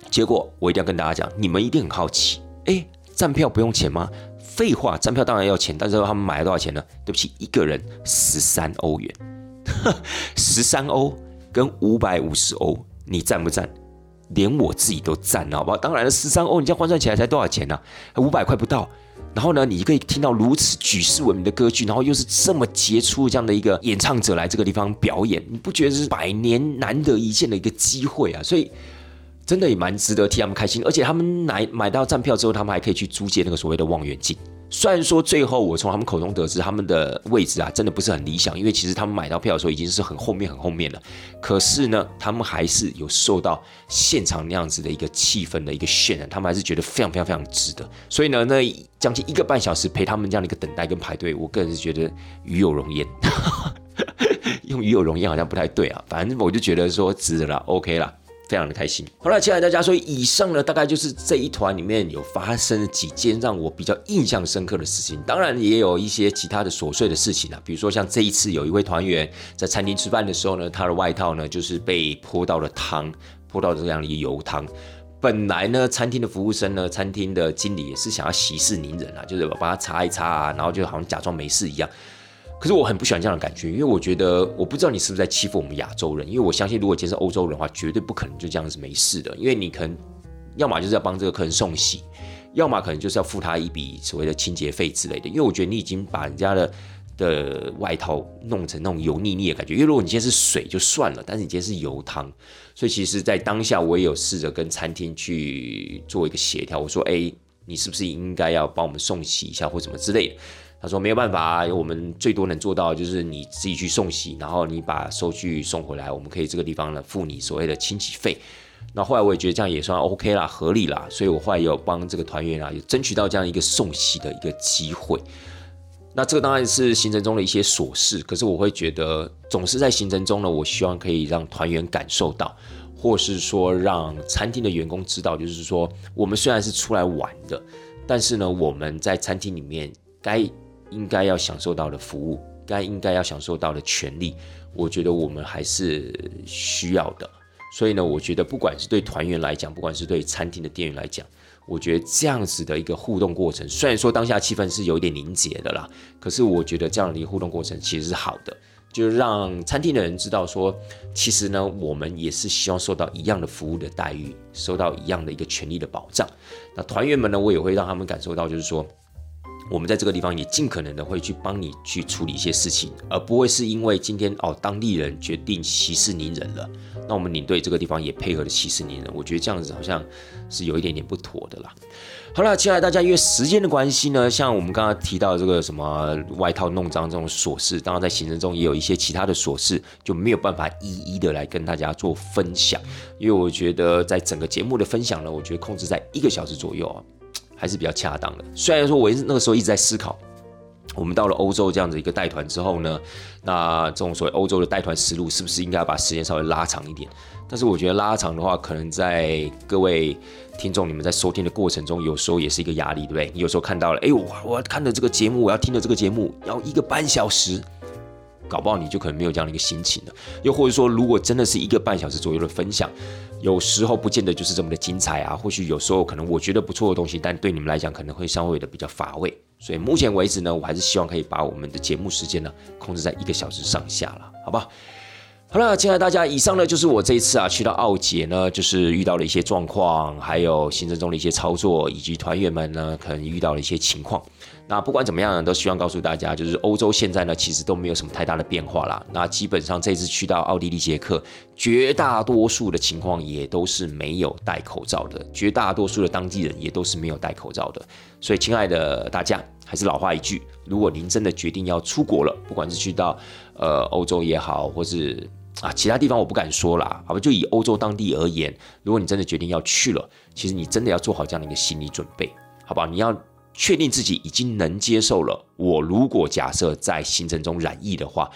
结果我一定要跟大家讲，你们一定很好奇，哎，站票不用钱吗？废话，站票当然要钱，但是他们买了多少钱呢？对不起，一个人十三欧元，十三欧跟五百五十欧，你站不站？连我自己都赞了，好不好？当然了，十三欧，你这样换算起来才多少钱呢？五百块不到。然后呢，你可以听到如此举世闻名的歌剧，然后又是这么杰出这样的一个演唱者来这个地方表演，你不觉得是百年难得一见的一个机会啊？所以真的也蛮值得替他们开心。而且他们买买到站票之后，他们还可以去租借那个所谓的望远镜。虽然说最后我从他们口中得知，他们的位置啊真的不是很理想，因为其实他们买到票的时候已经是很后面很后面了。可是呢，他们还是有受到现场那样子的一个气氛的一个渲染，他们还是觉得非常非常非常值得。所以呢，那将近一个半小时陪他们这样的一个等待跟排队，我个人是觉得与 有荣焉。用与有荣焉好像不太对啊，反正我就觉得说值得了，OK 了。非常的开心。好了，亲爱的大家，所以以上呢，大概就是这一团里面有发生几件让我比较印象深刻的事情。当然，也有一些其他的琐碎的事情啊，比如说像这一次有一位团员在餐厅吃饭的时候呢，他的外套呢就是被泼到了汤，泼到这样的油汤。本来呢，餐厅的服务生呢，餐厅的经理也是想要息事宁人啊，就是把它擦一擦啊，然后就好像假装没事一样。可是我很不喜欢这样的感觉，因为我觉得我不知道你是不是在欺负我们亚洲人，因为我相信如果今天是欧洲人的话，绝对不可能就这样子没事的，因为你可能要么就是要帮这个客人送洗，要么可能就是要付他一笔所谓的清洁费之类的。因为我觉得你已经把人家的的外套弄成那种油腻腻的感觉，因为如果你今天是水就算了，但是你今天是油汤，所以其实，在当下我也有试着跟餐厅去做一个协调，我说，哎，你是不是应该要帮我们送洗一下或什么之类的。他说没有办法，我们最多能做到就是你自己去送洗，然后你把收据送回来，我们可以这个地方呢付你所谓的清洗费。那后来我也觉得这样也算 OK 啦，合理啦，所以我后来有帮这个团员啊，有争取到这样一个送喜的一个机会。那这个当然是行程中的一些琐事，可是我会觉得总是在行程中呢，我希望可以让团员感受到，或是说让餐厅的员工知道，就是说我们虽然是出来玩的，但是呢，我们在餐厅里面该应该要享受到的服务，该应该要享受到的权利，我觉得我们还是需要的。所以呢，我觉得不管是对团员来讲，不管是对餐厅的店员来讲，我觉得这样子的一个互动过程，虽然说当下气氛是有点凝结的啦，可是我觉得这样的一个互动过程其实是好的，就让餐厅的人知道说，其实呢，我们也是希望受到一样的服务的待遇，受到一样的一个权利的保障。那团员们呢，我也会让他们感受到，就是说。我们在这个地方也尽可能的会去帮你去处理一些事情，而不会是因为今天哦当地人决定息事宁人了，那我们领队这个地方也配合的息事宁人，我觉得这样子好像是有一点点不妥的啦。好了，接下来大家，因为时间的关系呢，像我们刚刚提到这个什么外套弄脏这种琐事，当然在行程中也有一些其他的琐事，就没有办法一一的来跟大家做分享，因为我觉得在整个节目的分享呢，我觉得控制在一个小时左右啊。还是比较恰当的。虽然说，我那个时候一直在思考，我们到了欧洲这样子一个带团之后呢，那这种所谓欧洲的带团思路，是不是应该把时间稍微拉长一点？但是我觉得拉长的话，可能在各位听众你们在收听的过程中，有时候也是一个压力，对不对？你有时候看到了，哎，我我要看的这个节目，我要听的这个节目，要一个半小时。搞不好你就可能没有这样的一个心情了，又或者说，如果真的是一个半小时左右的分享，有时候不见得就是这么的精彩啊。或许有时候可能我觉得不错的东西，但对你们来讲可能会稍微的比较乏味。所以目前为止呢，我还是希望可以把我们的节目时间呢控制在一个小时上下了，好吧？好好了，亲爱的大家，以上呢就是我这一次啊去到奥捷呢，就是遇到了一些状况，还有行程中的一些操作，以及团员们呢可能遇到了一些情况。那不管怎么样呢，都希望告诉大家，就是欧洲现在呢其实都没有什么太大的变化啦。那基本上这次去到奥地利捷克，绝大多数的情况也都是没有戴口罩的，绝大多数的当地人也都是没有戴口罩的。所以，亲爱的大家，还是老话一句，如果您真的决定要出国了，不管是去到呃欧洲也好，或是啊，其他地方我不敢说啦，好吧？就以欧洲当地而言，如果你真的决定要去了，其实你真的要做好这样的一个心理准备，好吧？你要确定自己已经能接受了。我如果假设在行程中染疫的话，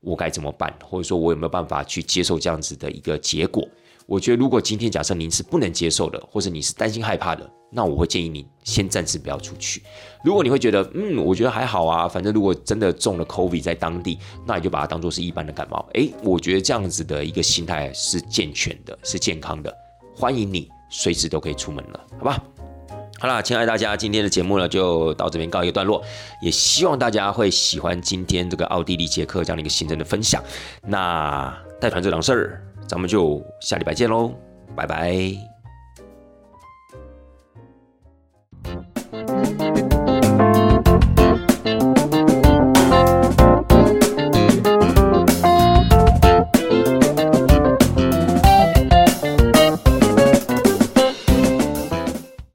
我该怎么办？或者说，我有没有办法去接受这样子的一个结果？我觉得，如果今天假设您是不能接受的，或者你是担心害怕的，那我会建议你先暂时不要出去。如果你会觉得，嗯，我觉得还好啊，反正如果真的中了 COVID 在当地，那你就把它当做是一般的感冒。诶，我觉得这样子的一个心态是健全的，是健康的。欢迎你随时都可以出门了，好吧？好啦，亲爱大家，今天的节目呢就到这边告一个段落，也希望大家会喜欢今天这个奥地利捷克这样的一个行程的分享。那带团这档事儿。咱们就下礼拜见喽，拜拜。